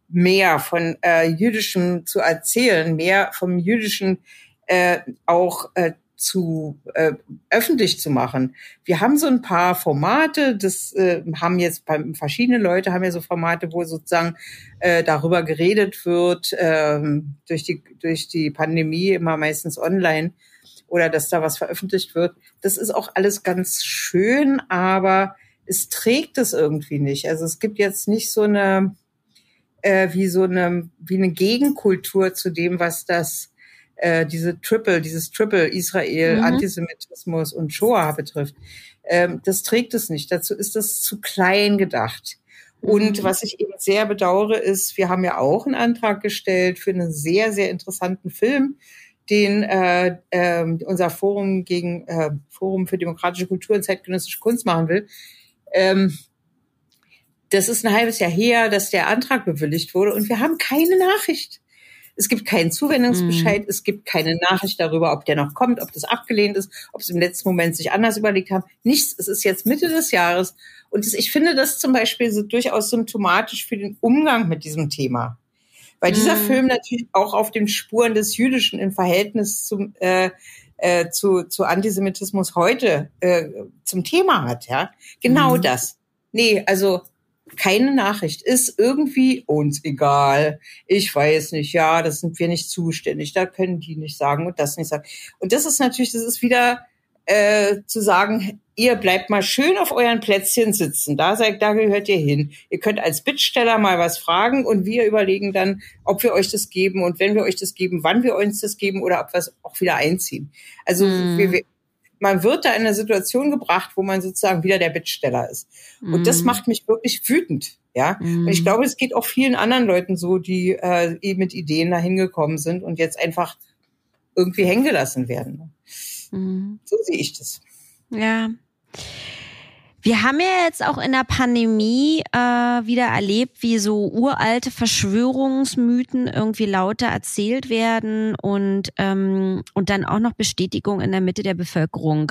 mehr von äh, Jüdischem zu erzählen, mehr vom Jüdischen äh, auch äh, zu äh, öffentlich zu machen. Wir haben so ein paar Formate, das äh, haben jetzt bei verschiedene Leute haben ja so Formate, wo sozusagen äh, darüber geredet wird äh, durch die durch die Pandemie immer meistens online oder dass da was veröffentlicht wird. Das ist auch alles ganz schön, aber es trägt es irgendwie nicht. Also es gibt jetzt nicht so eine äh, wie so eine wie eine Gegenkultur zu dem, was das äh, diese Triple, dieses Triple Israel, mhm. Antisemitismus und Shoah betrifft. Ähm, das trägt es nicht. Dazu ist das zu klein gedacht. Und mhm. was ich eben sehr bedauere, ist, wir haben ja auch einen Antrag gestellt für einen sehr, sehr interessanten Film, den äh, äh, unser Forum gegen äh, Forum für demokratische Kultur und zeitgenössische Kunst machen will. Ähm, das ist ein halbes Jahr her, dass der Antrag bewilligt wurde und wir haben keine Nachricht. Es gibt keinen Zuwendungsbescheid, mm. es gibt keine Nachricht darüber, ob der noch kommt, ob das abgelehnt ist, ob sie im letzten Moment sich anders überlegt haben. Nichts. Es ist jetzt Mitte des Jahres und das, ich finde das zum Beispiel so durchaus symptomatisch für den Umgang mit diesem Thema. Weil dieser mhm. Film natürlich auch auf den Spuren des Jüdischen im Verhältnis zum, äh, äh, zu, zu Antisemitismus heute äh, zum Thema hat, ja. Genau mhm. das. Nee, also keine Nachricht ist irgendwie uns egal. Ich weiß nicht, ja, das sind wir nicht zuständig, da können die nicht sagen und das nicht sagen. Und das ist natürlich, das ist wieder äh, zu sagen, ihr bleibt mal schön auf euren Plätzchen sitzen. Da seid, da gehört ihr hin. Ihr könnt als Bittsteller mal was fragen und wir überlegen dann, ob wir euch das geben und wenn wir euch das geben, wann wir uns das geben oder ob wir es auch wieder einziehen. Also mm. wir, wir, man wird da in eine Situation gebracht, wo man sozusagen wieder der Bittsteller ist. Und mm. das mhm. macht mich wirklich wütend. Ja, mm. und ich mhm. glaube, es geht auch vielen anderen Leuten so, die äh, mit Ideen dahin gekommen sind und jetzt einfach irgendwie hängen gelassen werden. Mhm. So sehe ich das. Ja. Wir haben ja jetzt auch in der Pandemie äh, wieder erlebt, wie so uralte Verschwörungsmythen irgendwie lauter erzählt werden und, ähm, und dann auch noch Bestätigung in der Mitte der Bevölkerung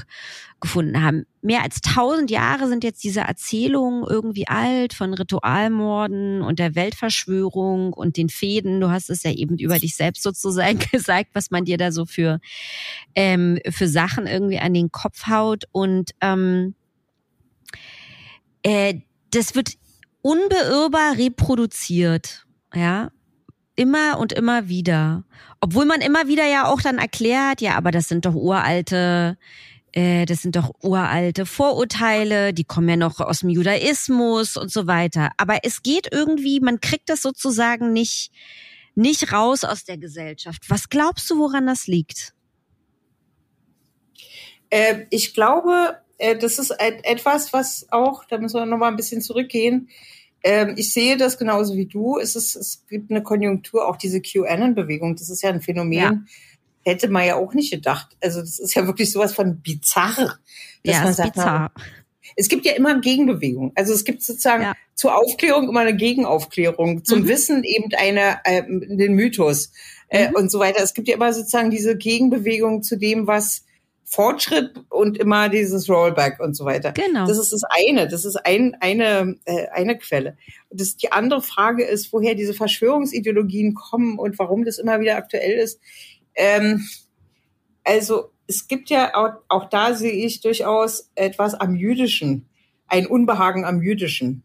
gefunden haben. Mehr als tausend Jahre sind jetzt diese Erzählungen irgendwie alt von Ritualmorden und der Weltverschwörung und den Fäden. Du hast es ja eben über dich selbst sozusagen gesagt, was man dir da so für, ähm, für Sachen irgendwie an den Kopf haut und ähm, äh, das wird unbeirrbar reproduziert, ja, immer und immer wieder. Obwohl man immer wieder ja auch dann erklärt, ja, aber das sind doch uralte, äh, das sind doch uralte Vorurteile, die kommen ja noch aus dem Judaismus und so weiter. Aber es geht irgendwie, man kriegt das sozusagen nicht, nicht raus aus der Gesellschaft. Was glaubst du, woran das liegt? Äh, ich glaube, äh, das ist etwas, was auch, da müssen wir noch mal ein bisschen zurückgehen. Ähm, ich sehe das genauso wie du. Es, ist, es gibt eine Konjunktur, auch diese QAnon-Bewegung, das ist ja ein Phänomen, ja. hätte man ja auch nicht gedacht. Also das ist ja wirklich sowas von bizarr. Dass ja, man sagt, bizarr. Es gibt ja immer Gegenbewegung. Also es gibt sozusagen ja. zur Aufklärung immer eine Gegenaufklärung, zum mhm. Wissen eben eine, äh, den Mythos äh, mhm. und so weiter. Es gibt ja immer sozusagen diese Gegenbewegung zu dem, was Fortschritt und immer dieses Rollback und so weiter. Genau. Das ist das eine. Das ist ein, eine, äh, eine Quelle. Und das, die andere Frage ist, woher diese Verschwörungsideologien kommen und warum das immer wieder aktuell ist. Ähm, also es gibt ja auch, auch da sehe ich durchaus etwas am Jüdischen, ein Unbehagen am Jüdischen.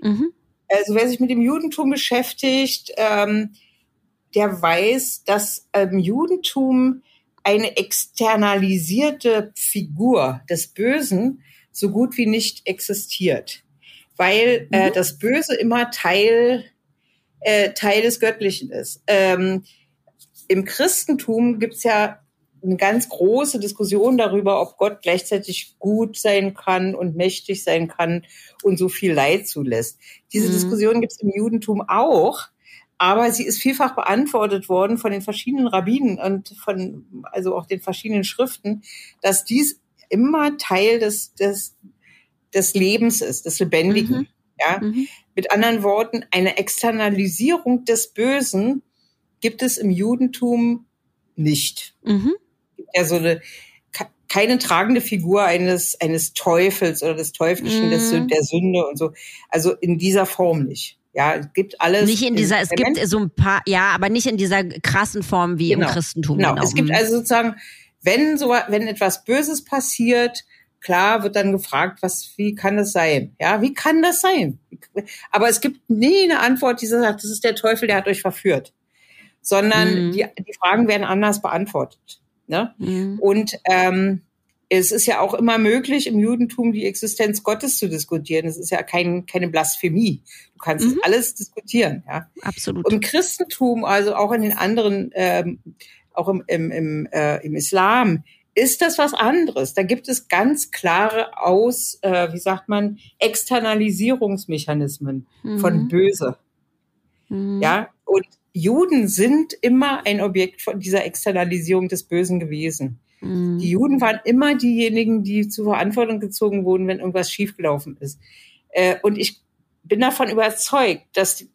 Mhm. Also wer sich mit dem Judentum beschäftigt, ähm, der weiß, dass im Judentum eine externalisierte Figur des Bösen so gut wie nicht existiert, weil äh, mhm. das Böse immer Teil äh, Teil des Göttlichen ist. Ähm, Im Christentum gibt's ja eine ganz große Diskussion darüber, ob Gott gleichzeitig gut sein kann und mächtig sein kann und so viel Leid zulässt. Diese mhm. Diskussion gibt's im Judentum auch. Aber sie ist vielfach beantwortet worden von den verschiedenen Rabbinen und von, also auch den verschiedenen Schriften, dass dies immer Teil des, des, des Lebens ist, des Lebendigen. Mhm. Ja, mhm. mit anderen Worten, eine Externalisierung des Bösen gibt es im Judentum nicht. Mhm. Ja, so eine, keine tragende Figur eines, eines Teufels oder des Teuflischen, mhm. des, der Sünde und so. Also in dieser Form nicht. Ja, es gibt alles. Nicht in dieser, es gibt so ein paar, ja, aber nicht in dieser krassen Form wie genau. im Christentum. Genau. genau. Es gibt mhm. also sozusagen, wenn so, wenn etwas Böses passiert, klar wird dann gefragt, was, wie kann das sein? Ja, wie kann das sein? Aber es gibt nie eine Antwort, die sagt, das ist der Teufel, der hat euch verführt. Sondern mhm. die, die Fragen werden anders beantwortet. Ne? Mhm. Und ähm, es ist ja auch immer möglich, im Judentum die Existenz Gottes zu diskutieren. Es ist ja kein, keine Blasphemie. Du kannst mhm. alles diskutieren. Ja. Absolut. Und im Christentum, also auch in den anderen, ähm, auch im, im, im, äh, im Islam, ist das was anderes. Da gibt es ganz klare Aus, äh, wie sagt man, Externalisierungsmechanismen mhm. von Böse. Mhm. Ja, und Juden sind immer ein Objekt von dieser Externalisierung des Bösen gewesen. Mhm. Die Juden waren immer diejenigen, die zur Verantwortung gezogen wurden, wenn irgendwas schiefgelaufen ist. Äh, und ich bin davon überzeugt, dass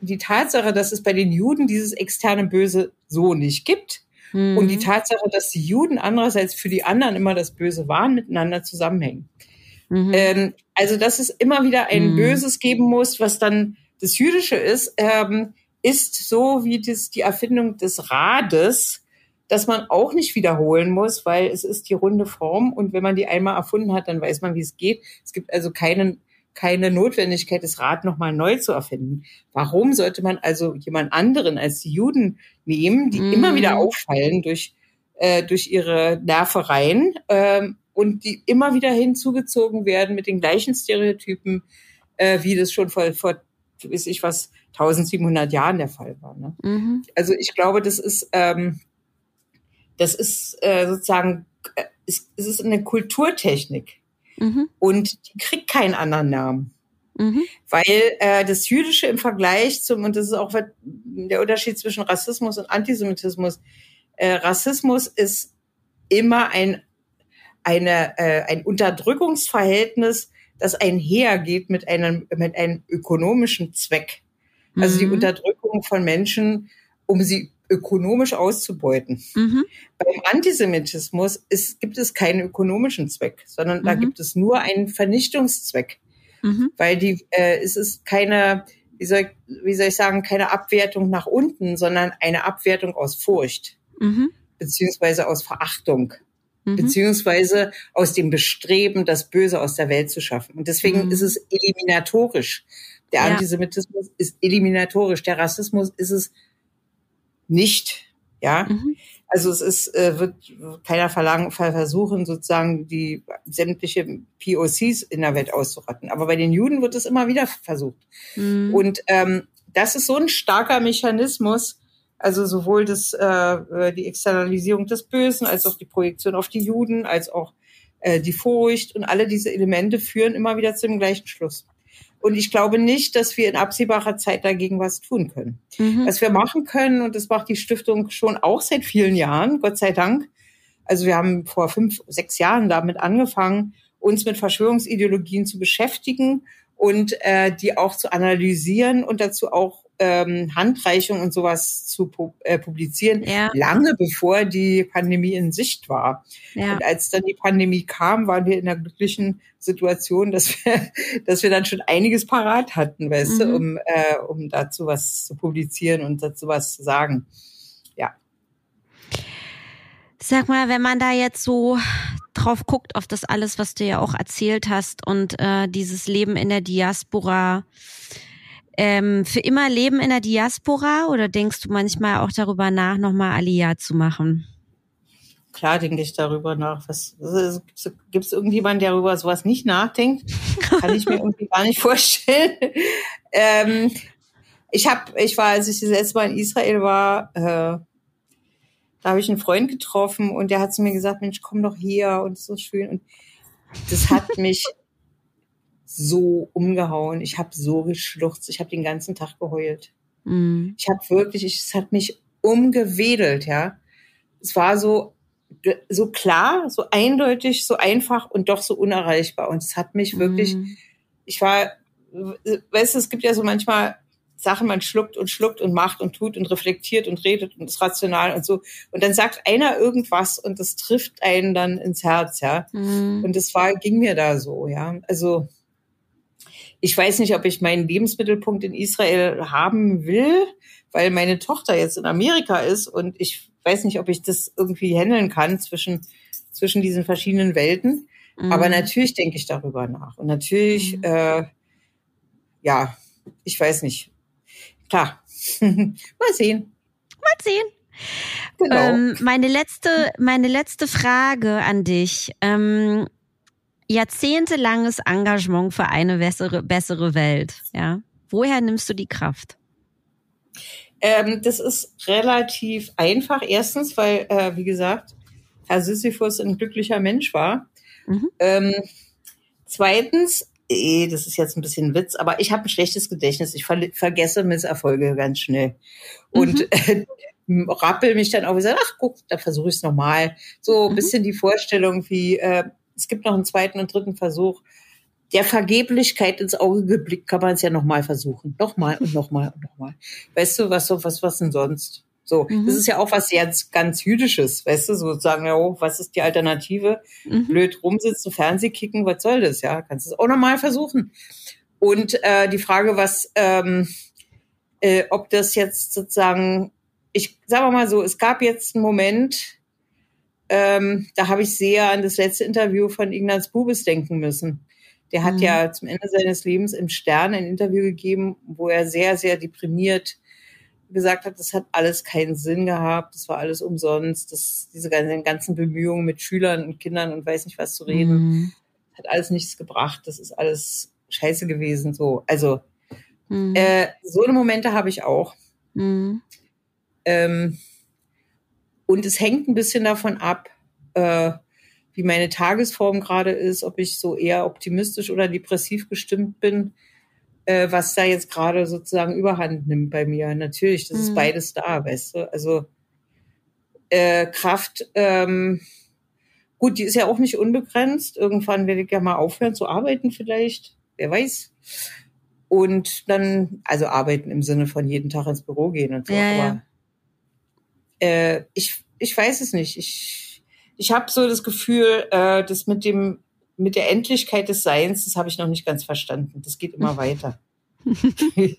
die Tatsache, dass es bei den Juden dieses externe Böse so nicht gibt mhm. und die Tatsache, dass die Juden andererseits für die anderen immer das Böse waren, miteinander zusammenhängen. Mhm. Ähm, also, dass es immer wieder ein mhm. Böses geben muss, was dann das Jüdische ist, ähm, ist so wie das, die Erfindung des Rades, dass man auch nicht wiederholen muss, weil es ist die runde Form und wenn man die einmal erfunden hat, dann weiß man, wie es geht. Es gibt also keinen, keine Notwendigkeit, das Rad nochmal neu zu erfinden. Warum sollte man also jemand anderen als die Juden nehmen, die mm. immer wieder auffallen durch, äh, durch ihre Nervereien äh, und die immer wieder hinzugezogen werden mit den gleichen Stereotypen, äh, wie das schon vor, vor weiß ich was, 1700 Jahren der Fall war. Ne? Mhm. Also ich glaube, das ist ähm, das ist äh, sozusagen, äh, es, es ist eine Kulturtechnik. Mhm. Und die kriegt keinen anderen Namen. Mhm. Weil äh, das Jüdische im Vergleich zum, und das ist auch der Unterschied zwischen Rassismus und Antisemitismus, äh, Rassismus ist immer ein, eine, äh, ein Unterdrückungsverhältnis, das einhergeht mit einem, mit einem ökonomischen Zweck. Also mhm. die Unterdrückung von Menschen, um sie ökonomisch auszubeuten. Mhm. Beim Antisemitismus ist, gibt es keinen ökonomischen Zweck, sondern mhm. da gibt es nur einen Vernichtungszweck. Mhm. Weil die, äh, es ist keine, wie soll, wie soll ich sagen, keine Abwertung nach unten, sondern eine Abwertung aus Furcht, mhm. beziehungsweise aus Verachtung, mhm. beziehungsweise aus dem Bestreben, das Böse aus der Welt zu schaffen. Und deswegen mhm. ist es eliminatorisch. Der ja. Antisemitismus ist eliminatorisch. Der Rassismus ist es nicht. Ja, mhm. also es ist, äh, wird keiner verlangen, versuchen, sozusagen die sämtliche POCs in der Welt auszurotten. Aber bei den Juden wird es immer wieder versucht. Mhm. Und ähm, das ist so ein starker Mechanismus, also sowohl das, äh, die Externalisierung des Bösen, als auch die Projektion auf die Juden, als auch äh, die Furcht und alle diese Elemente führen immer wieder zum gleichen Schluss. Und ich glaube nicht, dass wir in absehbarer Zeit dagegen was tun können. Mhm. Was wir machen können, und das macht die Stiftung schon auch seit vielen Jahren, Gott sei Dank. Also wir haben vor fünf, sechs Jahren damit angefangen, uns mit Verschwörungsideologien zu beschäftigen und äh, die auch zu analysieren und dazu auch ähm, Handreichung und sowas zu pu äh, publizieren, ja. lange bevor die Pandemie in Sicht war. Ja. Und als dann die Pandemie kam, waren wir in der glücklichen Situation, dass wir, dass wir dann schon einiges parat hatten, weißt mhm. du, um, äh, um dazu was zu publizieren und dazu was zu sagen. Ja. Sag mal, wenn man da jetzt so drauf guckt, auf das alles, was du ja auch erzählt hast und äh, dieses Leben in der Diaspora, ähm, für immer leben in der Diaspora oder denkst du manchmal auch darüber nach, nochmal Aliyah zu machen? Klar denke ich darüber nach. Was gibt es irgendjemanden, der darüber sowas nicht nachdenkt? Kann ich mir irgendwie gar nicht vorstellen. ähm, ich habe, ich war, als ich das letzte Mal in Israel war, äh, da habe ich einen Freund getroffen und der hat zu mir gesagt, Mensch, komm doch hier und so schön. Und das hat mich so umgehauen. Ich habe so geschluchzt. Ich habe den ganzen Tag geheult. Mm. Ich habe wirklich, ich, es hat mich umgewedelt, ja. Es war so, so klar, so eindeutig, so einfach und doch so unerreichbar. Und es hat mich wirklich, mm. ich war, weißt du, es gibt ja so manchmal Sachen, man schluckt und schluckt und macht und tut und reflektiert und redet und ist rational und so. Und dann sagt einer irgendwas und das trifft einen dann ins Herz, ja. Mhm. Und das war, ging mir da so, ja. Also, ich weiß nicht, ob ich meinen Lebensmittelpunkt in Israel haben will, weil meine Tochter jetzt in Amerika ist und ich weiß nicht, ob ich das irgendwie handeln kann zwischen, zwischen diesen verschiedenen Welten. Mhm. Aber natürlich denke ich darüber nach. Und natürlich, mhm. äh, ja, ich weiß nicht. Klar. Mal sehen. Mal sehen. Genau. Ähm, meine letzte, meine letzte Frage an dich. Ähm, jahrzehntelanges Engagement für eine bessere, bessere Welt. Ja. Woher nimmst du die Kraft? Ähm, das ist relativ einfach. Erstens, weil, äh, wie gesagt, Herr Sisyphus ein glücklicher Mensch war. Mhm. Ähm, zweitens, eh, das ist jetzt ein bisschen Witz, aber ich habe ein schlechtes Gedächtnis. Ich ver vergesse Misserfolge ganz schnell. Und mhm. äh, rappel mich dann auch sage, ach guck, da versuche ich es nochmal. So ein mhm. bisschen die Vorstellung wie, äh, es gibt noch einen zweiten und dritten Versuch. Der Vergeblichkeit ins Auge geblickt kann man es ja nochmal versuchen. Nochmal und nochmal und nochmal. Weißt du, was, was, was denn sonst? So, mhm. das ist ja auch was jetzt ganz Jüdisches, weißt du, sozusagen, ja, oh, was ist die Alternative? Mhm. Blöd rumsitzen, Fernseh kicken, was soll das, ja? Kannst du es auch nochmal versuchen. Und äh, die Frage, was, ähm, äh, ob das jetzt sozusagen, ich sage mal so, es gab jetzt einen Moment, ähm, da habe ich sehr an das letzte Interview von Ignaz Bubis denken müssen. Der hat mhm. ja zum Ende seines Lebens im Stern ein Interview gegeben, wo er sehr, sehr deprimiert gesagt hat, das hat alles keinen Sinn gehabt, das war alles umsonst, das, diese ganzen, ganzen Bemühungen mit Schülern und Kindern und weiß nicht was zu reden, mhm. hat alles nichts gebracht, das ist alles scheiße gewesen, so. Also, mhm. äh, so eine Momente habe ich auch. Mhm. Ähm, und es hängt ein bisschen davon ab, äh, wie meine Tagesform gerade ist, ob ich so eher optimistisch oder depressiv gestimmt bin äh, was da jetzt gerade sozusagen überhand nimmt bei mir. Natürlich, das mhm. ist beides da, weißt du. Also äh, Kraft, ähm, gut, die ist ja auch nicht unbegrenzt. Irgendwann werde ich ja mal aufhören zu arbeiten vielleicht, wer weiß. Und dann, also arbeiten im Sinne von jeden Tag ins Büro gehen und so. Ja, Aber ja. Äh, ich, ich weiß es nicht. Ich, ich habe so das Gefühl, äh, das mit dem mit der Endlichkeit des Seins, das habe ich noch nicht ganz verstanden. Das geht immer weiter. es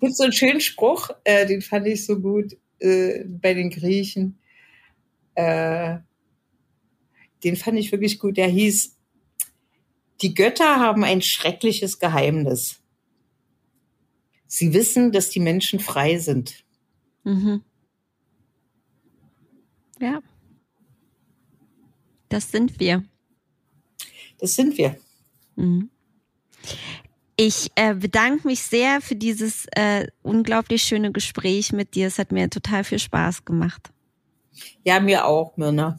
gibt so einen schönen Spruch, äh, den fand ich so gut äh, bei den Griechen. Äh, den fand ich wirklich gut. Der hieß, die Götter haben ein schreckliches Geheimnis. Sie wissen, dass die Menschen frei sind. Mhm. Ja. Das sind wir. Das sind wir. Mhm. Ich äh, bedanke mich sehr für dieses äh, unglaublich schöne Gespräch mit dir. Es hat mir total viel Spaß gemacht. Ja, mir auch, Mirna.